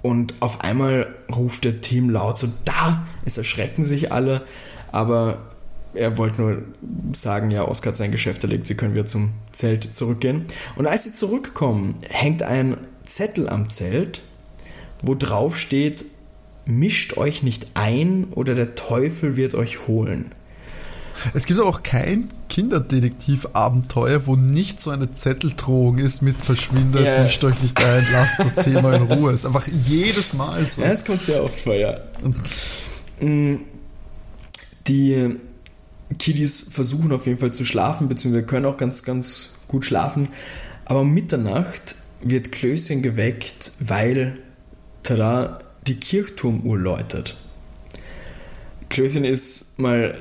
und auf einmal ruft der Tim laut so, da! Es erschrecken sich alle, aber er wollte nur sagen, ja, Oskar hat sein Geschäft erlegt, sie können wieder zum Zelt zurückgehen. Und als sie zurückkommen, hängt ein Zettel am Zelt, wo drauf steht, mischt euch nicht ein oder der Teufel wird euch holen. Es gibt auch kein Kinderdetektiv-Abenteuer, wo nicht so eine Zetteldrohung ist mit Verschwindet, ja. mischt euch nicht ein, lasst das Thema in Ruhe. Es ist einfach jedes Mal so. Ja, es kommt sehr oft vor, ja. Mm, die Kiddies versuchen auf jeden Fall zu schlafen, beziehungsweise können auch ganz, ganz gut schlafen. Aber um Mitternacht wird Klößchen geweckt, weil, tada, die Kirchturmuhr läutet. Klößchen ist mal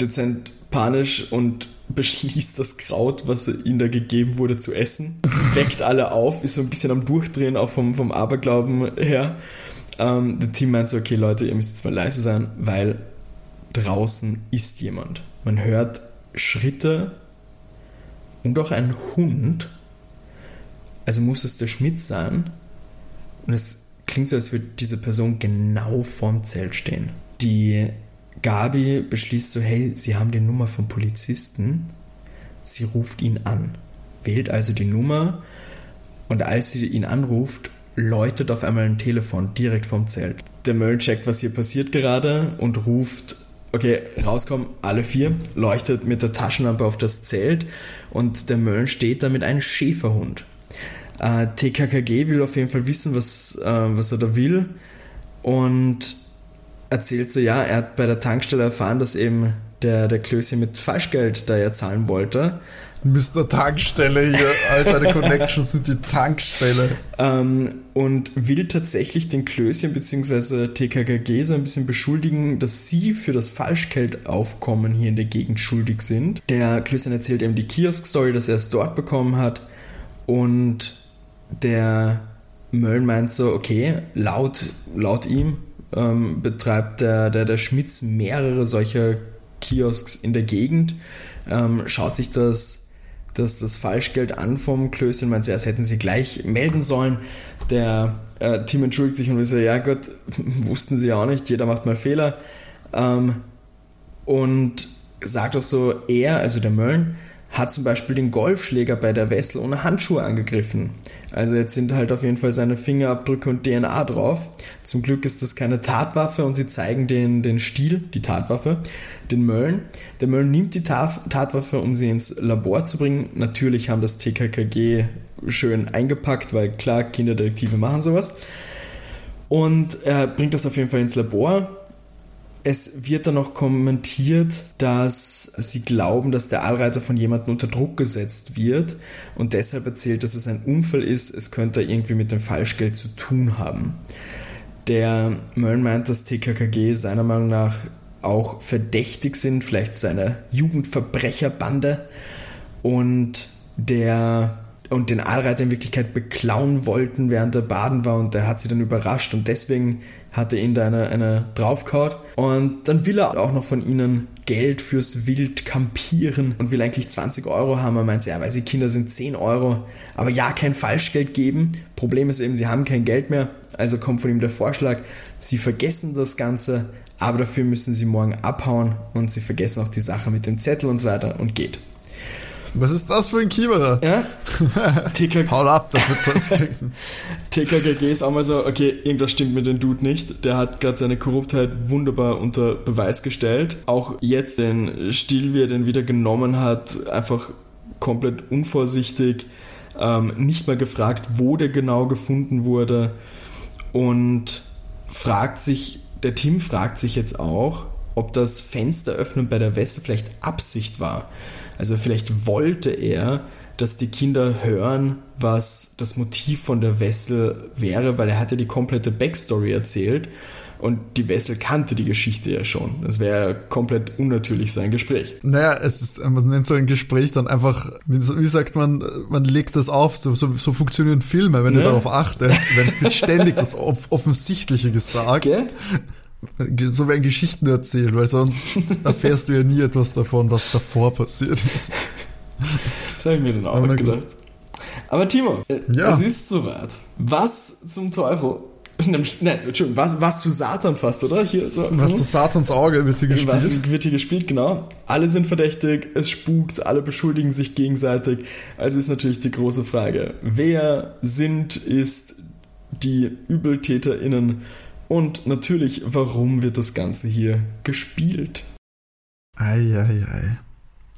dezent panisch und beschließt das Kraut, was ihm da gegeben wurde, zu essen. Weckt alle auf, ist so ein bisschen am Durchdrehen, auch vom, vom Aberglauben her. ähm, der Tim meint so, okay Leute, ihr müsst jetzt mal leise sein, weil draußen ist jemand. Man hört Schritte und auch ein Hund. Also muss es der Schmidt sein. Und es klingt so, als würde diese Person genau vorm Zelt stehen. Die Gabi beschließt so, hey, sie haben die Nummer vom Polizisten. Sie ruft ihn an. Wählt also die Nummer und als sie ihn anruft, läutet auf einmal ein Telefon direkt vom Zelt. Der Mölln checkt, was hier passiert gerade und ruft, okay, rauskommen, alle vier, leuchtet mit der Taschenlampe auf das Zelt und der Mölln steht da mit einem Schäferhund. Äh, TKKG will auf jeden Fall wissen, was, äh, was er da will und erzählt so, ja, er hat bei der Tankstelle erfahren, dass eben der, der Klöße mit Falschgeld da ja zahlen wollte. Mr. Tankstelle hier, all seine Connections sind die Tankstelle. Ähm, und will tatsächlich den Klößchen bzw. TKKG so ein bisschen beschuldigen, dass sie für das Falschgeldaufkommen hier in der Gegend schuldig sind. Der Klößchen erzählt eben die Kiosk-Story, dass er es dort bekommen hat. Und der Mölln meint so, okay, laut, laut ihm ähm, betreibt der, der, der Schmitz mehrere solcher Kiosks in der Gegend, ähm, schaut sich das, das, das Falschgeld an vom Klößchen, meint zuerst hätten sie gleich melden sollen. Der äh, Team entschuldigt sich und will so, ja Gott, wussten sie auch nicht, jeder macht mal Fehler. Ähm, und sagt auch so, er, also der Mölln, hat zum Beispiel den Golfschläger bei der Wessel ohne Handschuhe angegriffen. Also jetzt sind halt auf jeden Fall seine Fingerabdrücke und DNA drauf. Zum Glück ist das keine Tatwaffe und sie zeigen den, den Stiel, die Tatwaffe, den Mölln. Der Mölln nimmt die Tatwaffe, um sie ins Labor zu bringen. Natürlich haben das TKKG schön eingepackt, weil klar, Kinderdetektive machen sowas. Und er bringt das auf jeden Fall ins Labor es wird dann noch kommentiert, dass sie glauben, dass der Allreiter von jemandem unter Druck gesetzt wird und deshalb erzählt, dass es ein Unfall ist, es könnte irgendwie mit dem Falschgeld zu tun haben. Der Mölln meint, dass TKKG seiner Meinung nach auch verdächtig sind, vielleicht seine Jugendverbrecherbande und der und den Allreiter in Wirklichkeit beklauen wollten, während er baden war und der hat sie dann überrascht und deswegen hat er ihn da eine, eine draufgehauen. Und dann will er auch noch von ihnen Geld fürs Wild campieren und will eigentlich 20 Euro haben. Er meint, ja, weil sie Kinder sind 10 Euro, aber ja, kein Falschgeld geben. Problem ist eben, sie haben kein Geld mehr, also kommt von ihm der Vorschlag, sie vergessen das Ganze, aber dafür müssen sie morgen abhauen und sie vergessen auch die Sache mit dem Zettel und so weiter und geht. Was ist das für ein Kieberer? Ja? TKG. Haut ab, das wird sonst kriegen. TKKG ist auch mal so, okay, irgendwas stimmt mit dem Dude nicht. Der hat gerade seine Korruptheit wunderbar unter Beweis gestellt. Auch jetzt den Stil, wie er den wieder genommen hat, einfach komplett unvorsichtig. Ähm, nicht mal gefragt, wo der genau gefunden wurde. Und fragt sich, der Tim fragt sich jetzt auch, ob das Fensteröffnen bei der Wässer vielleicht Absicht war. Also vielleicht wollte er, dass die Kinder hören, was das Motiv von der Wessel wäre, weil er hatte die komplette Backstory erzählt und die Wessel kannte die Geschichte ja schon. Das wäre komplett unnatürlich so ein Gespräch. Naja, es ist, man nennt so ein Gespräch dann einfach, wie sagt man, man legt das auf, so, so, so funktionieren Filme, wenn ja. ihr darauf achtet, wenn ständig das Offensichtliche gesagt. Okay so werden Geschichten erzählt, weil sonst erfährst du ja nie etwas davon, was davor passiert ist. Das habe ich mir dann auch gedacht. Aber Timo, äh, ja. es ist soweit. Was zum Teufel Nein, Entschuldigung, was, was zu Satan fast, oder? Hier, so, was hm? zu Satans Auge wird hier gespielt. Was wird hier gespielt, genau. Alle sind verdächtig, es spukt, alle beschuldigen sich gegenseitig. Also ist natürlich die große Frage, wer sind, ist die UbeltäterInnen und natürlich, warum wird das Ganze hier gespielt? Eieiei. Ei, ei.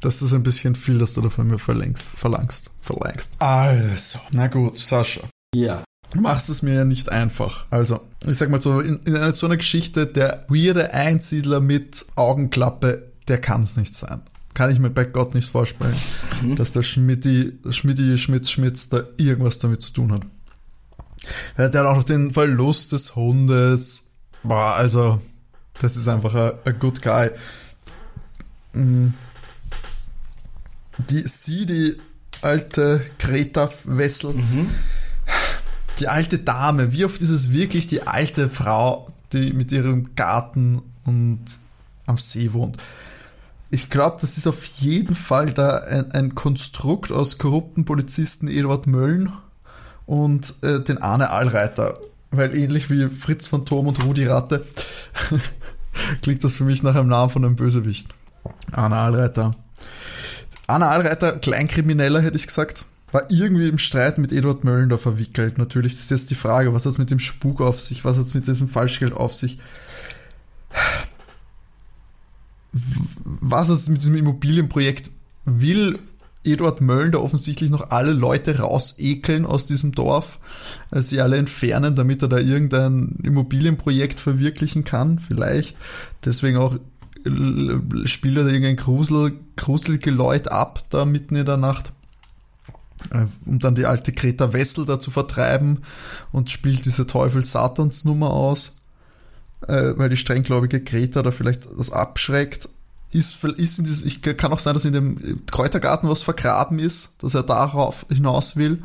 Das ist ein bisschen viel, dass du da von mir verlängst, verlangst. Verlangst. Also, na gut, Sascha. Ja. Du machst es mir ja nicht einfach. Also, ich sag mal so, in, in so einer Geschichte, der weirde Einsiedler mit Augenklappe, der kann es nicht sein. Kann ich mir bei Gott nicht vorstellen, mhm. dass der Schmidti, Schmidti, Schmitz, Schmitz da irgendwas damit zu tun hat. Er hat auch noch den Verlust des Hundes. Boah, also, das ist einfach ein, ein good guy. Mm. Die, sie, die alte Greta Wessel, mhm. Die alte Dame, wie oft ist es wirklich die alte Frau, die mit ihrem Garten und am See wohnt? Ich glaube, das ist auf jeden Fall da ein, ein, Konstrukt aus korrupten Polizisten Eduard Mölln und äh, den Arne Allreiter. Weil ähnlich wie Fritz Phantom und Rudi Ratte klingt das für mich nach einem Namen von einem Bösewicht. Arne Allreiter. Arne Allreiter, Kleinkrimineller hätte ich gesagt, war irgendwie im Streit mit Eduard Mölln da verwickelt. Natürlich ist jetzt die Frage, was hat es mit dem Spuk auf sich, was hat es mit diesem Falschgeld auf sich? Was es mit diesem Immobilienprojekt will Eduard Mölln offensichtlich noch alle Leute rausekeln aus diesem Dorf, äh, sie alle entfernen, damit er da irgendein Immobilienprojekt verwirklichen kann, vielleicht. Deswegen auch äh, spielt er da irgendein Grusel, Gruselgeläut ab, da mitten in der Nacht, äh, um dann die alte Greta Wessel da zu vertreiben und spielt diese Teufel-Satans-Nummer aus, weil die strenggläubige Greta da vielleicht das abschreckt ist, ist in dieses, ich kann auch sein, dass in dem Kräutergarten was vergraben ist, dass er darauf hinaus will.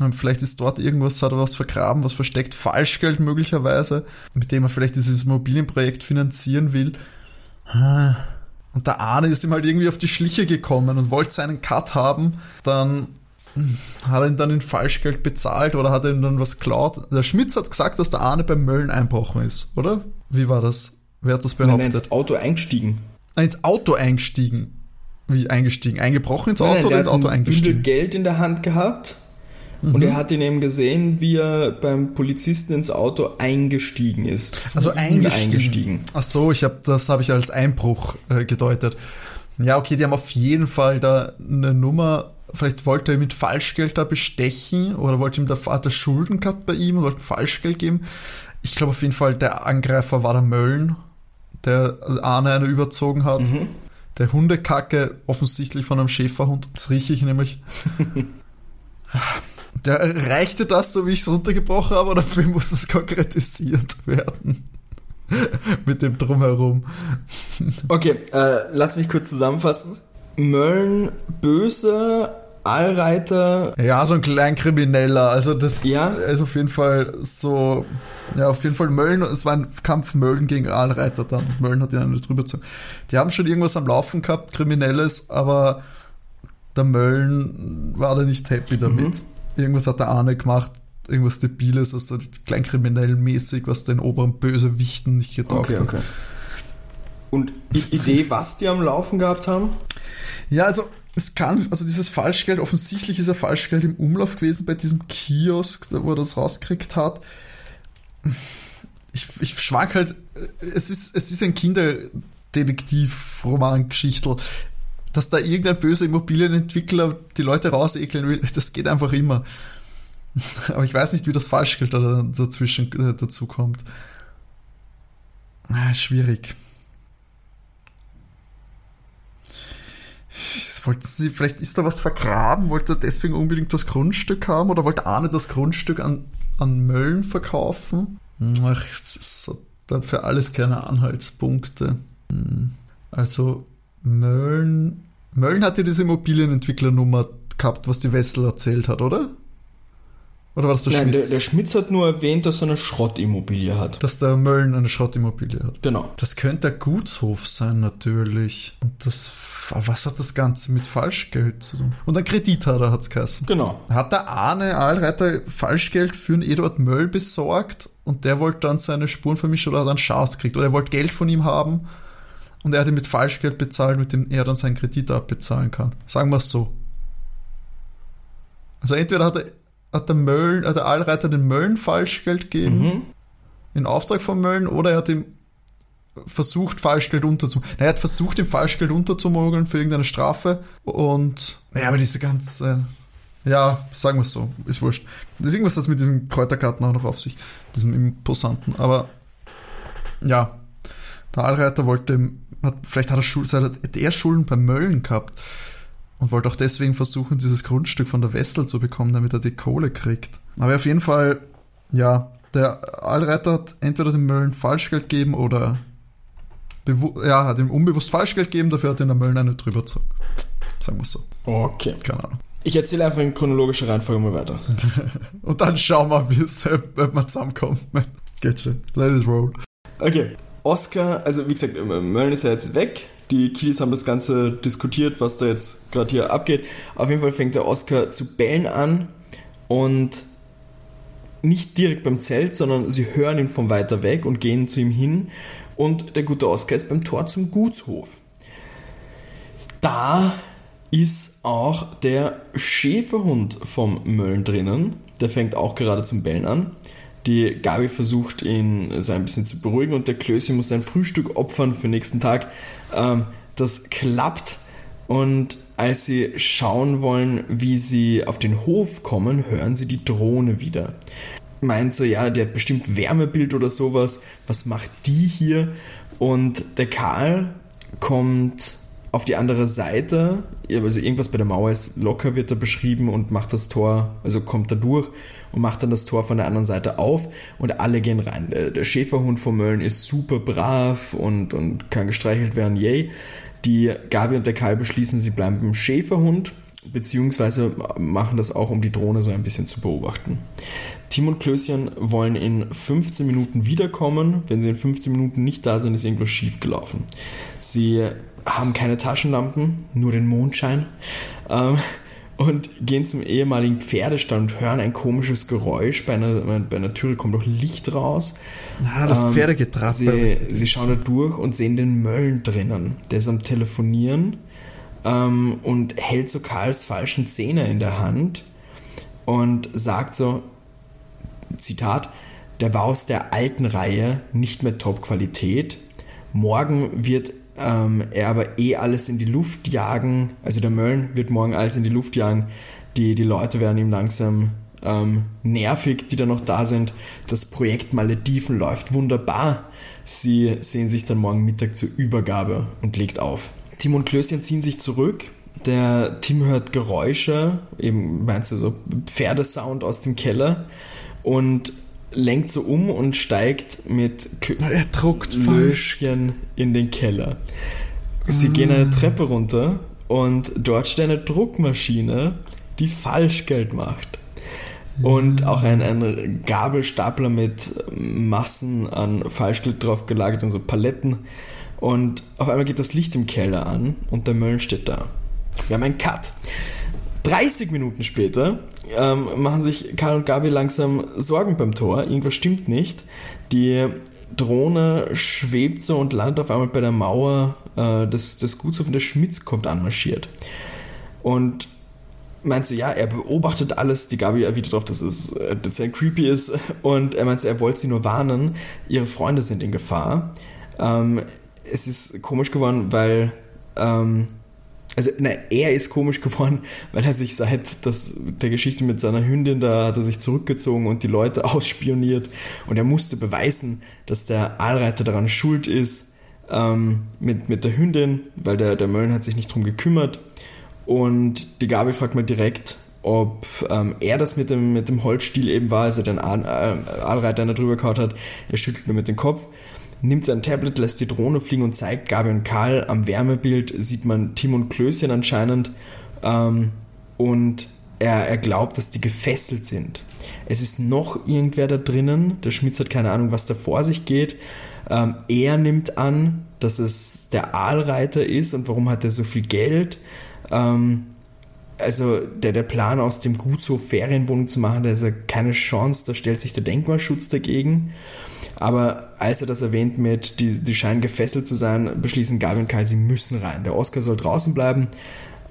Und vielleicht ist dort irgendwas, hat er was vergraben, was versteckt, Falschgeld möglicherweise, mit dem er vielleicht dieses Immobilienprojekt finanzieren will. Und der Arne ist ihm halt irgendwie auf die Schliche gekommen und wollte seinen Cut haben, dann hat er ihn dann in Falschgeld bezahlt oder hat er ihm dann was klaut. Der Schmitz hat gesagt, dass der Arne beim Möllen einbrochen ist, oder? Wie war das? Wer hat das behauptet? Nein, ins Auto eingestiegen. Ah, ins Auto eingestiegen. Wie eingestiegen? Eingebrochen ins Auto nein, oder ins Auto eingestiegen? Er hat Geld in der Hand gehabt mhm. und er hat ihn eben gesehen, wie er beim Polizisten ins Auto eingestiegen ist. Also eingestiegen. eingestiegen. Ach so, ich hab, das habe ich als Einbruch äh, gedeutet. Ja, okay, die haben auf jeden Fall da eine Nummer vielleicht wollte er mit Falschgeld da bestechen oder wollte ihm der Vater Schulden gehabt bei ihm und wollte Falschgeld geben. Ich glaube auf jeden Fall, der Angreifer war der Mölln der Arne eine überzogen hat. Mhm. Der Hundekacke offensichtlich von einem Schäferhund. Das rieche ich nämlich. der reichte das, so wie ich es runtergebrochen habe, oder wie muss es konkretisiert werden? Mit dem Drumherum. okay, äh, lass mich kurz zusammenfassen. Mölln böse, Allreiter. Ja, so ein Kleinkrimineller. Also das ja? ist auf jeden Fall so. Ja, auf jeden Fall Mölln. Es war ein Kampf Mölln gegen Allreiter dann. Mölln hat ihn nicht drüber gezogen. Die haben schon irgendwas am Laufen gehabt, Kriminelles, aber der Mölln war da nicht happy damit. Mhm. Irgendwas hat der Arne gemacht, irgendwas Debiles, was so kleinkriminellen mäßig, was den oberen Bösewichten nicht getaugt okay, okay. hat. Und die Idee, was die am Laufen gehabt haben? Ja, also es kann, also dieses Falschgeld, offensichtlich ist ja Falschgeld im Umlauf gewesen bei diesem Kiosk, wo er das rausgekriegt hat. Ich, ich schwank halt, es ist, es ist ein Kinderdetektiv-Roman-Geschichtel. Dass da irgendein böser Immobilienentwickler die Leute rausekeln will, das geht einfach immer. Aber ich weiß nicht, wie das Falschgeld da dazwischen äh, dazu kommt. Ah, schwierig. Wollten sie, vielleicht ist da was vergraben, wollte deswegen unbedingt das Grundstück haben oder wollte Arne das Grundstück an, an Mölln verkaufen? Ach, das hat für alles keine Anhaltspunkte. Hm. Also Mölln, Mölln hat ja diese Immobilienentwicklernummer gehabt, was die Wessel erzählt hat, oder? Oder war das der Nein, Schmitz? Der, der Schmitz hat nur erwähnt, dass er eine Schrottimmobilie hat. Dass der Mölln eine Schrottimmobilie hat. Genau. Das könnte der Gutshof sein, natürlich. Und das, was hat das Ganze mit Falschgeld zu tun? Und ein Kredit hat er, hat es geheißen. Genau. Hat der Arne Allreiter Falschgeld für einen Eduard Möll besorgt und der wollte dann seine Spuren vermischen oder hat einen Schatz gekriegt oder er wollte Geld von ihm haben und er hat ihn mit Falschgeld bezahlt, mit dem er dann seinen Kredit abbezahlen kann. Sagen wir es so. Also entweder hat er hat der Mölln, hat der Allreiter den Mölln Falschgeld gegeben, mhm. in Auftrag von Mölln, oder er hat ihm versucht, Falschgeld unterzumogeln. Er hat versucht, ihm Falschgeld unterzumogeln für irgendeine Strafe und, naja, aber diese ganze, ja, sagen wir es so, ist wurscht. Das ist irgendwas, das mit diesem Kräuterkarten auch noch auf sich, diesem Imposanten, aber, ja, der Allreiter wollte, hat, vielleicht hat er, Schuld, hat er Schulden beim Mölln gehabt und wollte auch deswegen versuchen, dieses Grundstück von der Wessel zu bekommen, damit er die Kohle kriegt. Aber auf jeden Fall, ja, der Allreiter hat entweder dem Möllen Falschgeld gegeben oder ja, hat ihm unbewusst Falschgeld gegeben, dafür hat ihn der Möllen eine drüber gezogen. Sagen wir es so. Okay. Keine Ahnung. Ich erzähle einfach in chronologischer Reihenfolge mal weiter. Und dann schauen wir, wie es, ob wir zusammenkommen. Geht schon. Let it roll. Okay. Oscar, also wie gesagt, Mölln ist ja jetzt weg. Die Kiddies haben das Ganze diskutiert, was da jetzt gerade hier abgeht. Auf jeden Fall fängt der Oscar zu bellen an und nicht direkt beim Zelt, sondern sie hören ihn von weiter weg und gehen zu ihm hin. Und der gute Oscar ist beim Tor zum Gutshof. Da ist auch der Schäferhund vom Möllen drinnen. Der fängt auch gerade zum Bellen an. Die Gabi versucht ihn so ein bisschen zu beruhigen und der Klößchen muss sein Frühstück opfern für den nächsten Tag. Ähm, das klappt und als sie schauen wollen, wie sie auf den Hof kommen, hören sie die Drohne wieder. Meint so, ja, der hat bestimmt Wärmebild oder sowas. Was macht die hier? Und der Karl kommt auf die andere Seite, also irgendwas bei der Mauer ist locker, wird da beschrieben und macht das Tor, also kommt da durch und macht dann das Tor von der anderen Seite auf und alle gehen rein. Der Schäferhund von Mölln ist super brav und, und kann gestreichelt werden, yay. Die Gabi und der Karl beschließen, sie bleiben beim Schäferhund, beziehungsweise machen das auch, um die Drohne so ein bisschen zu beobachten. Tim und Klößchen wollen in 15 Minuten wiederkommen. Wenn sie in 15 Minuten nicht da sind, ist irgendwas schief gelaufen. Sie haben keine Taschenlampen, nur den Mondschein. Ähm, und gehen zum ehemaligen Pferdestall und hören ein komisches Geräusch. Bei einer, bei einer Türe kommt doch Licht raus. Ah, das ähm, Pferdegetrappel. Sie, sie schauen da durch und sehen den Möllen drinnen. Der ist am Telefonieren ähm, und hält so Karls falschen Zähne in der Hand und sagt so, Zitat, der war aus der alten Reihe, nicht mehr Top-Qualität. Morgen wird ähm, er aber eh alles in die Luft jagen, also der Mölln wird morgen alles in die Luft jagen, die, die Leute werden ihm langsam ähm, nervig, die da noch da sind. Das Projekt Malediven läuft wunderbar. Sie sehen sich dann morgen Mittag zur Übergabe und legt auf. Tim und Klößchen ziehen sich zurück. Der Tim hört Geräusche, eben meinst du so Pferdesound aus dem Keller und lenkt so um und steigt mit er druckt Löschchen in den Keller. Sie ah. gehen eine Treppe runter und dort steht eine Druckmaschine, die Falschgeld macht. Und auch ein, ein Gabelstapler mit Massen an Falschgeld drauf gelagert und so Paletten. Und auf einmal geht das Licht im Keller an und der Möllen steht da. Wir haben einen Cut. 30 Minuten später ähm, machen sich Karl und Gabi langsam Sorgen beim Tor. Irgendwas stimmt nicht. Die Drohne schwebt so und landet auf einmal bei der Mauer äh, des, des Gutshofs und der Schmitz kommt anmarschiert. Und meint so, ja, er beobachtet alles. Die Gabi erwidert darauf, dass es äh, dezent creepy ist. Und er meint, er wollte sie nur warnen. Ihre Freunde sind in Gefahr. Ähm, es ist komisch geworden, weil ähm, also na, er ist komisch geworden, weil er sich seit das, der Geschichte mit seiner Hündin, da hat er sich zurückgezogen und die Leute ausspioniert. Und er musste beweisen, dass der Aalreiter daran schuld ist ähm, mit, mit der Hündin, weil der, der Mölln hat sich nicht drum gekümmert. Und die Gabi fragt mal direkt, ob ähm, er das mit dem, mit dem Holzstiel eben war, als er den Aal, äh, Aalreiter drüber gehauen hat. Er schüttelt nur mit dem Kopf nimmt sein Tablet, lässt die Drohne fliegen und zeigt Gabi und Karl. Am Wärmebild sieht man Tim und Klößchen anscheinend. Ähm, und er, er glaubt, dass die gefesselt sind. Es ist noch irgendwer da drinnen. Der Schmitz hat keine Ahnung, was da vor sich geht. Ähm, er nimmt an, dass es der Aalreiter ist und warum hat er so viel Geld. Ähm, also der, der Plan aus dem Gutshof Ferienwohnung zu machen, da ist ja keine Chance, da stellt sich der Denkmalschutz dagegen. Aber als er das erwähnt mit, die, die scheinen gefesselt zu sein, beschließen Gabi und Kai, sie müssen rein. Der Oscar soll draußen bleiben,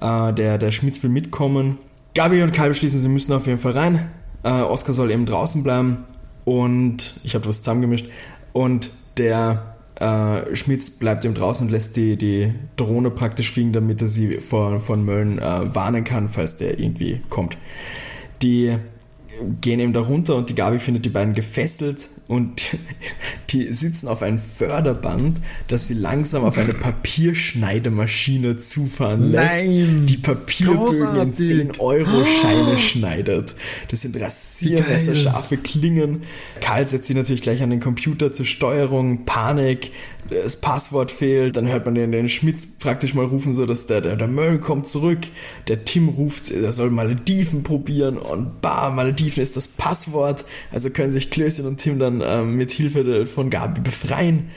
äh, der, der Schmitz will mitkommen. Gabi und Kai beschließen, sie müssen auf jeden Fall rein. Äh, Oscar soll eben draußen bleiben und ich habe was zusammengemischt. Und der äh, Schmitz bleibt eben draußen und lässt die, die Drohne praktisch fliegen, damit er sie vor, von Mölln äh, warnen kann, falls der irgendwie kommt. Die gehen eben da runter und die Gabi findet die beiden gefesselt und die sitzen auf einem Förderband, das sie langsam auf eine Papierschneidemaschine zufahren lässt, Nein, die Papierbögen in 10-Euro-Scheine oh. schneidet. Das sind rasiermesserscharfe Klingen. Karl setzt sich natürlich gleich an den Computer zur Steuerung, Panik. Das Passwort fehlt, dann hört man den, den Schmitz praktisch mal rufen, so dass der, der, der Mölln kommt zurück, der Tim ruft, er soll Malediven probieren und bam, Malediven ist das Passwort, also können sich Klößchen und Tim dann ähm, mit Hilfe von Gabi befreien.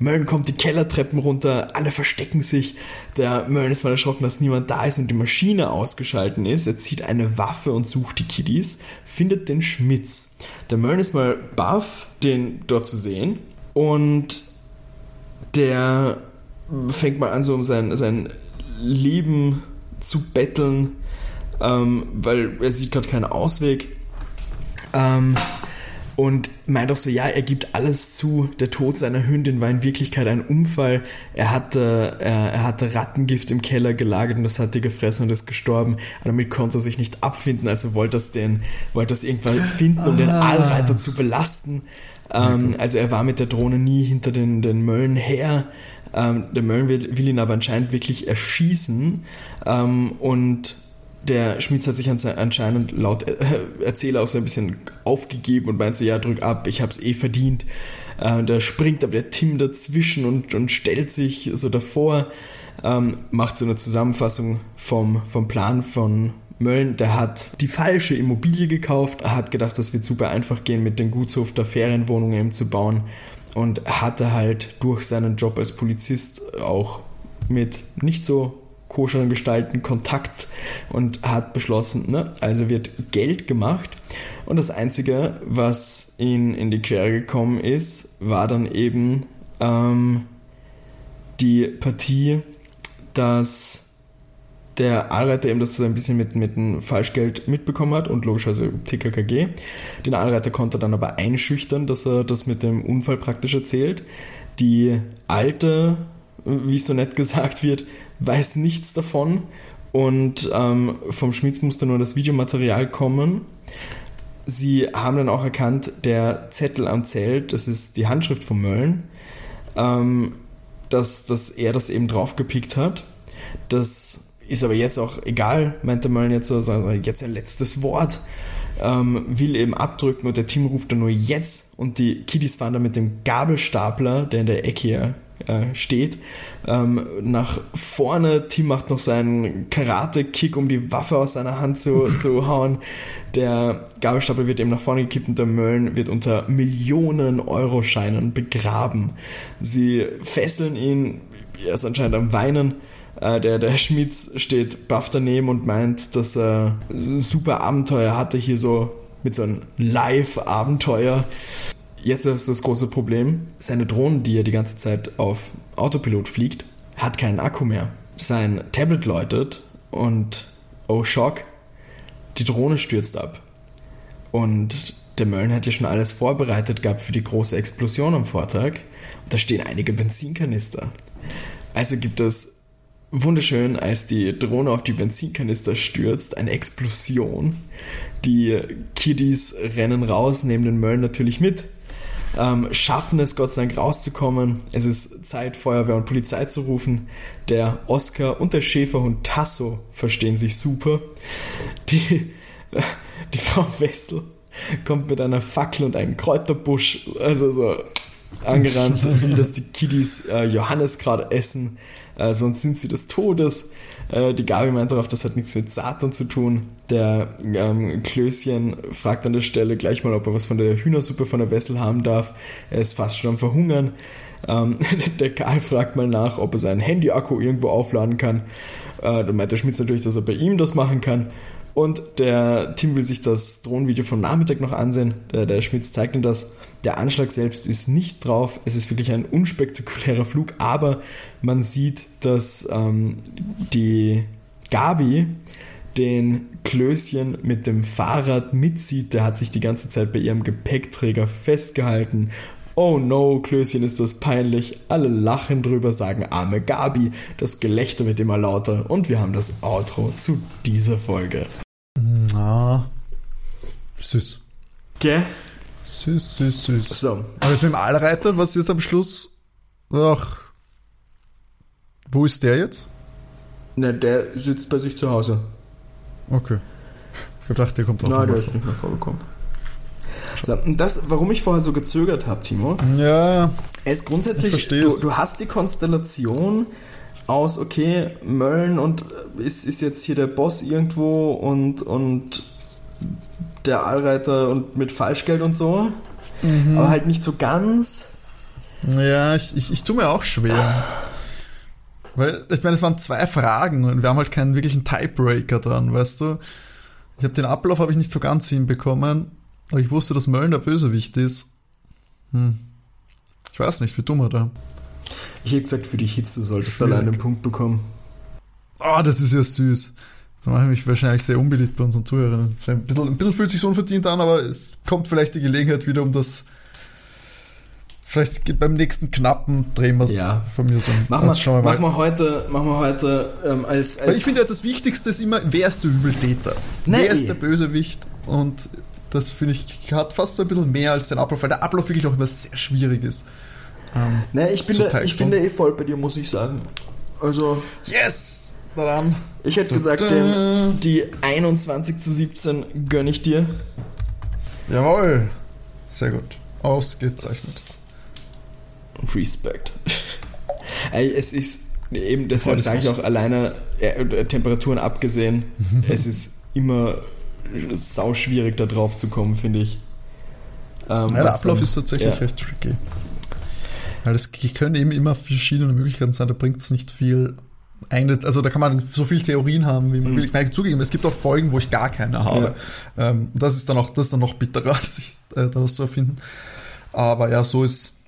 Mölln kommt die Kellertreppen runter, alle verstecken sich. Der Mölln ist mal erschrocken, dass niemand da ist und die Maschine ausgeschalten ist. Er zieht eine Waffe und sucht die Kiddies, findet den Schmitz. Der Mölln ist mal baff, den dort zu sehen und der fängt mal an, so um sein, sein Leben zu betteln, ähm, weil er sieht gerade keinen Ausweg. Ähm, und meint auch so, ja, er gibt alles zu, der Tod seiner Hündin war in Wirklichkeit ein Unfall. Er hatte, er, er hatte Rattengift im Keller gelagert und das hat er gefressen und ist gestorben. Aber damit konnte er sich nicht abfinden, also wollte das den, wollte das irgendwann finden, um den ah. Aalreiter zu belasten. Ähm, also er war mit der Drohne nie hinter den, den Möllen her. Ähm, der Möllen will, will, ihn aber anscheinend wirklich erschießen. Ähm, und der Schmitz hat sich anscheinend laut äh, Erzähler auch so ein bisschen aufgegeben und meint so, ja, drück ab, ich hab's eh verdient. Äh, da springt aber der Tim dazwischen und, und stellt sich so davor, ähm, macht so eine Zusammenfassung vom, vom Plan von, Mölln, der hat die falsche Immobilie gekauft, hat gedacht, das wird super einfach gehen, mit den Gutshof der Ferienwohnungen eben zu bauen. Und hatte halt durch seinen Job als Polizist auch mit nicht so koscheren Gestalten Kontakt und hat beschlossen, ne, also wird Geld gemacht. Und das Einzige, was ihn in die Quere gekommen ist, war dann eben ähm, die Partie, dass der Allreiter eben das so ein bisschen mit, mit dem Falschgeld mitbekommen hat und logischerweise TKKG. Den Allreiter konnte dann aber einschüchtern, dass er das mit dem Unfall praktisch erzählt. Die Alte, wie so nett gesagt wird, weiß nichts davon und ähm, vom Schmitz musste nur das Videomaterial kommen. Sie haben dann auch erkannt, der Zettel am Zelt, das ist die Handschrift von Mölln, ähm, dass, dass er das eben draufgepickt hat. Das ist aber jetzt auch egal, meinte Mölln jetzt so, also jetzt ein letztes Wort. Ähm, will eben abdrücken und der Team ruft dann nur jetzt und die Kiddies fahren dann mit dem Gabelstapler, der in der Ecke hier äh, steht, ähm, nach vorne. Team macht noch seinen Karate-Kick, um die Waffe aus seiner Hand zu, zu hauen. Der Gabelstapler wird eben nach vorne gekippt und der Mölln wird unter Millionen Euro-Scheinen begraben. Sie fesseln ihn, er ist anscheinend am Weinen äh, der, der Schmitz steht baff daneben und meint, dass er ein super Abenteuer hatte hier so mit so einem Live-Abenteuer. Jetzt ist das große Problem, seine Drohne, die er die ganze Zeit auf Autopilot fliegt, hat keinen Akku mehr. Sein Tablet läutet und oh Schock, die Drohne stürzt ab. Und der Mölln hat ja schon alles vorbereitet gehabt für die große Explosion am Vortag. Und da stehen einige Benzinkanister. Also gibt es wunderschön, als die Drohne auf die Benzinkanister stürzt, eine Explosion. Die Kiddies rennen raus, nehmen den Müll natürlich mit, ähm, schaffen es Gott sei Dank rauszukommen. Es ist Zeit, Feuerwehr und Polizei zu rufen. Der Oscar und der Schäferhund Tasso verstehen sich super. Die, die Frau Wessel kommt mit einer Fackel und einem Kräuterbusch, also so angerannt, wie das die Kiddies äh, Johannes gerade essen äh, sonst sind sie des Todes. Äh, die Gabi meint darauf, das hat nichts mit Satan zu tun. Der ähm, Klößchen fragt an der Stelle gleich mal, ob er was von der Hühnersuppe von der Wessel haben darf. Er ist fast schon am Verhungern. Ähm, der Karl fragt mal nach, ob er seinen Handy-Akku irgendwo aufladen kann. Äh, dann meint der Schmitz natürlich, dass er bei ihm das machen kann. Und der Tim will sich das Drohnenvideo vom Nachmittag noch ansehen. Der, der Schmitz zeigt ihm das. Der Anschlag selbst ist nicht drauf. Es ist wirklich ein unspektakulärer Flug, aber man sieht, dass ähm, die Gabi den Klößchen mit dem Fahrrad mitzieht. Der hat sich die ganze Zeit bei ihrem Gepäckträger festgehalten. Oh no, Klößchen ist das peinlich. Alle lachen drüber, sagen arme Gabi. Das Gelächter wird immer lauter und wir haben das Outro zu dieser Folge. Süß. Gell? Süß, süß, süß. So. Aber jetzt mit dem Allreiter, was ist am Schluss? Ach. Wo ist der jetzt? Na, der sitzt bei sich zu Hause. Okay. Ich dachte, der kommt auch Nein, der ist nicht mehr vorgekommen. So, und das, warum ich vorher so gezögert habe, Timo, Ja, es ist grundsätzlich, du, du hast die Konstellation aus, okay, Mölln und äh, ist, ist jetzt hier der Boss irgendwo und, und der Allreiter und mit Falschgeld und so, Mhm. aber halt nicht so ganz. ja, ich, ich, ich tue mir auch schwer. Weil, ich meine, es waren zwei Fragen und wir haben halt keinen wirklichen Tiebreaker dran, weißt du? Ich habe den Ablauf habe ich nicht so ganz hinbekommen, aber ich wusste, dass Mölln der Bösewicht ist. Hm. Ich weiß nicht, wie dumm er da. Ich hätte gesagt, für die Hitze solltest du allein den Punkt bekommen. Oh, das ist ja süß. Da mache ich mich wahrscheinlich sehr unbeliebt bei unseren Zuhörern. Ein bisschen, ein bisschen fühlt sich so unverdient an, aber es kommt vielleicht die Gelegenheit wieder, um das. Vielleicht beim nächsten Knappen drehen wir es Ja. von mir so. Machen Also wir, machen wir heute, machen wir heute ähm, als, Weil als ich finde ja, das Wichtigste ist immer, wer ist der Übeltäter? Nee, wer ist der Bösewicht? Und das finde ich, hat fast so ein bisschen mehr als den Ablauf, weil der Ablauf wirklich auch immer sehr schwierig ist. Ähm, Ne, ich bin, da, ich bin da eh voll bei dir, muss ich sagen. Also, yes! Na dann. ich hätte gesagt, Da, den, die 21 zu 17 gönne ich dir. Jawohl. Sehr gut. Ausgezeichnet. Respekt. Es ist eben, deshalb sage ich auch alleine, äh, äh, Temperaturen abgesehen, es ist immer sau schwierig da drauf zu kommen, finde ich. Ähm, Ja, der Ablauf dann- ist tatsächlich ja. recht tricky. Weil es können eben immer verschiedene Möglichkeiten sein, da bringt es nicht viel eine, also da kann man so viel Theorien haben, wie man will. Ich meine, zugegeben, es gibt auch Folgen, wo ich gar keine habe. Ähm, das ist dann auch, das ist dann noch bitterer, sich äh, da was zu erfinden. Aber ja, so ist,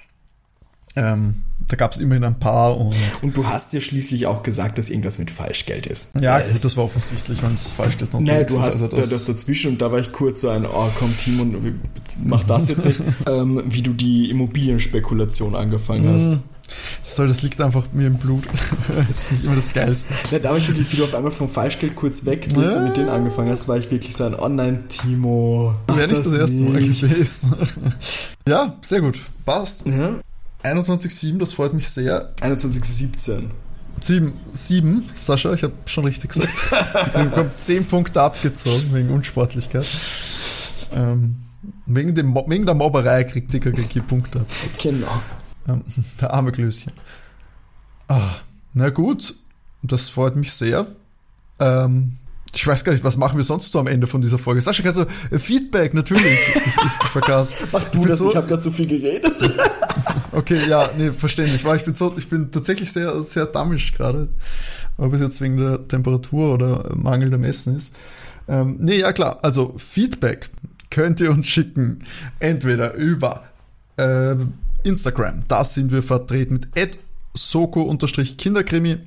ähm, da gab es immerhin ein paar und Und du hast dir schließlich auch gesagt, dass irgendwas mit Falschgeld ist. ja, gut, das war offensichtlich, wenn es falsch steht. Nein, du ist. hast Also das, das dazwischen und da war ich kurz so ein, oh komm Timon, mach das jetzt nicht, ähm, wie du die Immobilienspekulation angefangen hast. Soll, das liegt einfach mir im Blut. das ich immer das Geilste. Ja, da war ich wirklich, wie du auf einmal vom Falschgeld kurz weg bist Ja. und mit denen angefangen hast, war ich wirklich so ein Online-Timo. Wäre nicht das, erste Mal nicht. gewesen. ja, sehr gut. Passt. Ja. 21,7, das freut mich sehr. 21.17. 7, 7 Sascha, ich habe schon richtig gesagt. Ich bekomme 10 Punkte abgezogen wegen Unsportlichkeit. Ähm, wegen, dem, wegen der Mobberei kriegt die Punkte. Genau. Ähm, der arme Klößchen. Ah, na gut, das freut mich sehr. Ähm, ich weiß gar nicht, was machen wir sonst so am Ende von dieser Folge? Sascha, kannst du äh, Feedback, natürlich. ich, ich, ich vergaß. Mach du bin das, so- ich habe gerade so viel geredet. Okay, ja, nee, verständlich. Ich bin so, ich bin tatsächlich sehr, sehr dammisch gerade. Ob es jetzt wegen der Temperatur oder mangelndem Essen ist. Ähm, nee, ja klar. Also Feedback könnt ihr uns schicken. Entweder über äh, Instagram. Da sind wir vertreten mit soko-kinderkrimi.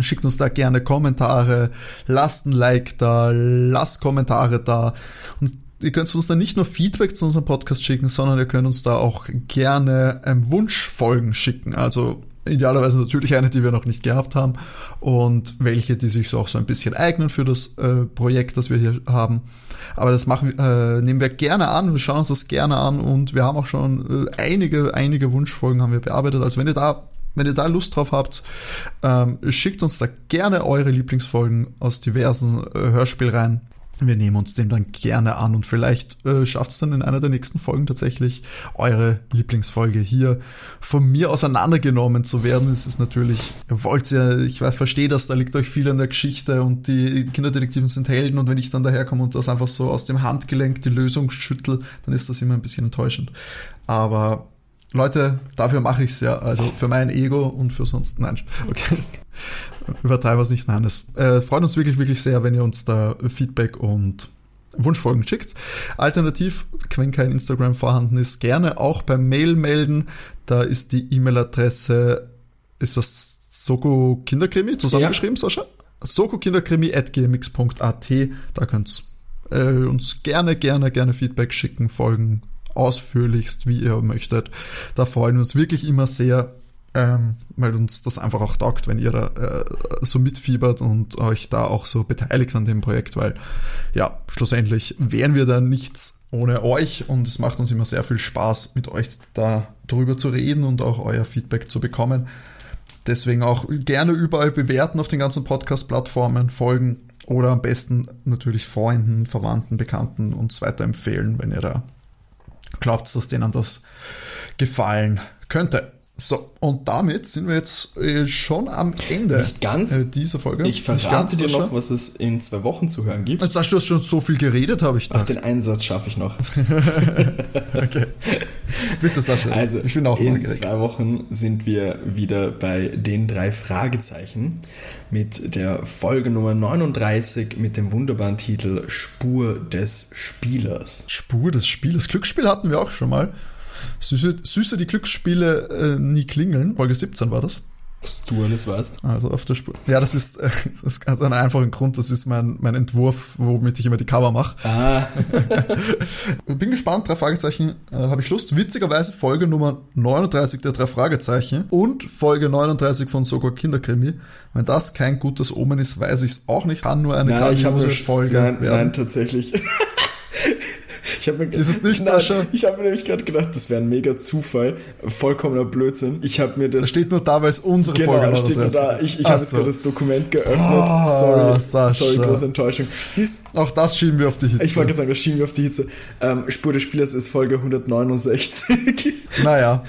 Schickt uns da gerne Kommentare, lasst ein Like da, lasst Kommentare da. Und ihr könnt uns dann nicht nur Feedback zu unserem Podcast schicken, sondern ihr könnt uns da auch gerne ähm, Wunschfolgen schicken. Also idealerweise natürlich eine, die wir noch nicht gehabt haben und welche, die sich so auch so ein bisschen eignen für das äh, Projekt, das wir hier haben. Aber das machen, äh, nehmen wir gerne an, wir schauen uns das gerne an und wir haben auch schon äh, einige, einige Wunschfolgen haben wir bearbeitet. Also wenn ihr da wenn ihr da Lust drauf habt, ähm, schickt uns da gerne eure Lieblingsfolgen aus diversen äh, Hörspielreihen. Wir nehmen uns den dann gerne an und vielleicht äh, schafft es dann in einer der nächsten Folgen tatsächlich eure Lieblingsfolge hier von mir auseinandergenommen zu werden. Es ist natürlich, ihr wollt ja, ich verstehe das, da liegt euch viel an der Geschichte und die Kinderdetektiven sind Helden und wenn ich dann daherkomme und das einfach so aus dem Handgelenk die Lösung schüttel, dann ist das immer ein bisschen enttäuschend. Aber Leute, dafür mache ich es ja. Also für mein Ego und für sonst. Nein, okay. Übertreiben wir es nicht. Nein, es äh, freut uns wirklich, wirklich sehr, wenn ihr uns da Feedback und Wunschfolgen schickt. Alternativ, wenn kein Instagram vorhanden ist, gerne auch per Mail melden. Da ist die E-Mail-Adresse, ist das Soko Kinderkrimi zusammengeschrieben, Sascha? sokokinderkrimi.gmx.at. Da könnt ihr äh, uns gerne, gerne, gerne Feedback schicken, Folgen ausführlichst, wie ihr möchtet. Da freuen wir uns wirklich immer sehr, ähm, weil uns das einfach auch taugt, wenn ihr äh, so mitfiebert und euch da auch so beteiligt an dem Projekt, weil ja, schlussendlich wären wir da nichts ohne euch und es macht uns immer sehr viel Spaß, mit euch da drüber zu reden und auch euer Feedback zu bekommen. Deswegen auch gerne überall bewerten auf den ganzen Podcast-Plattformen, folgen oder am besten natürlich Freunden, Verwandten, Bekannten uns weiterempfehlen, wenn ihr da glaubt, dass denen das gefallen könnte. So, und damit sind wir jetzt äh, schon am Ende Nicht ganz. äh, dieser Folge. Ich verrate ganz, dir noch, was es in zwei Wochen zu hören gibt. Jetzt hast du hast schon so viel geredet, habe ich Ach, da. den Einsatz schaffe ich noch. Okay. Bitte, Sascha. Also, ich bin auch in neugierig. zwei Wochen sind wir wieder bei den drei Fragezeichen mit der Folge Nummer 39 mit dem wunderbaren Titel Spur des Spielers. Spur des Spieles. Glücksspiel hatten wir auch schon mal. Süße, süße die Glücksspiele äh, nie klingeln. Folge 17 war das. Was du alles weißt. Also auf der Spur. Ja, das ist, das ist ganz einen einfachen Grund. Das ist mein, mein Entwurf, womit ich immer die Cover mache. Ah, Bin gespannt. Drei Fragezeichen äh, habe ich Lust. Witzigerweise Folge Nummer 39 der drei Fragezeichen und Folge 39 von Sogar Kinderkrimi. Wenn das kein gutes Omen ist, weiß ich es auch nicht. Kann nur eine nein, grandiose Folge nein, werden. nein, tatsächlich. Ich hab mir, Ist es nicht, nein, Sascha? Ich habe mir nämlich gerade gedacht, das wäre ein mega Zufall, vollkommener Blödsinn. Ich habe mir das Das steht nur da, weil es unsere Genau, Folge steht nur 39 da. Ich, ich habe jetzt so. gerade das Dokument geöffnet. Ah, sorry, Sascha. sorry, große Enttäuschung. Siehst, Auch das schieben wir auf die Hitze. ich wollte gerade sagen, das schieben wir auf die Hitze. Ähm, Spur des Spielers ist Folge 169. Naja,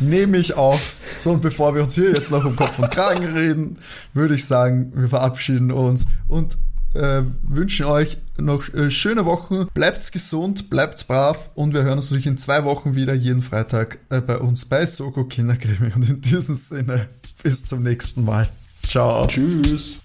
nehme ich auch. So, und bevor wir uns hier jetzt noch um Kopf und Kragen reden, würde ich sagen, wir verabschieden uns und äh, wünschen euch noch äh, schöne Wochen. Bleibt gesund, bleibt brav und wir hören uns natürlich in zwei Wochen wieder, jeden Freitag äh, bei uns bei Soko Kinderkrimi. Und in diesem Sinne, bis zum nächsten Mal. Ciao. Tschüss.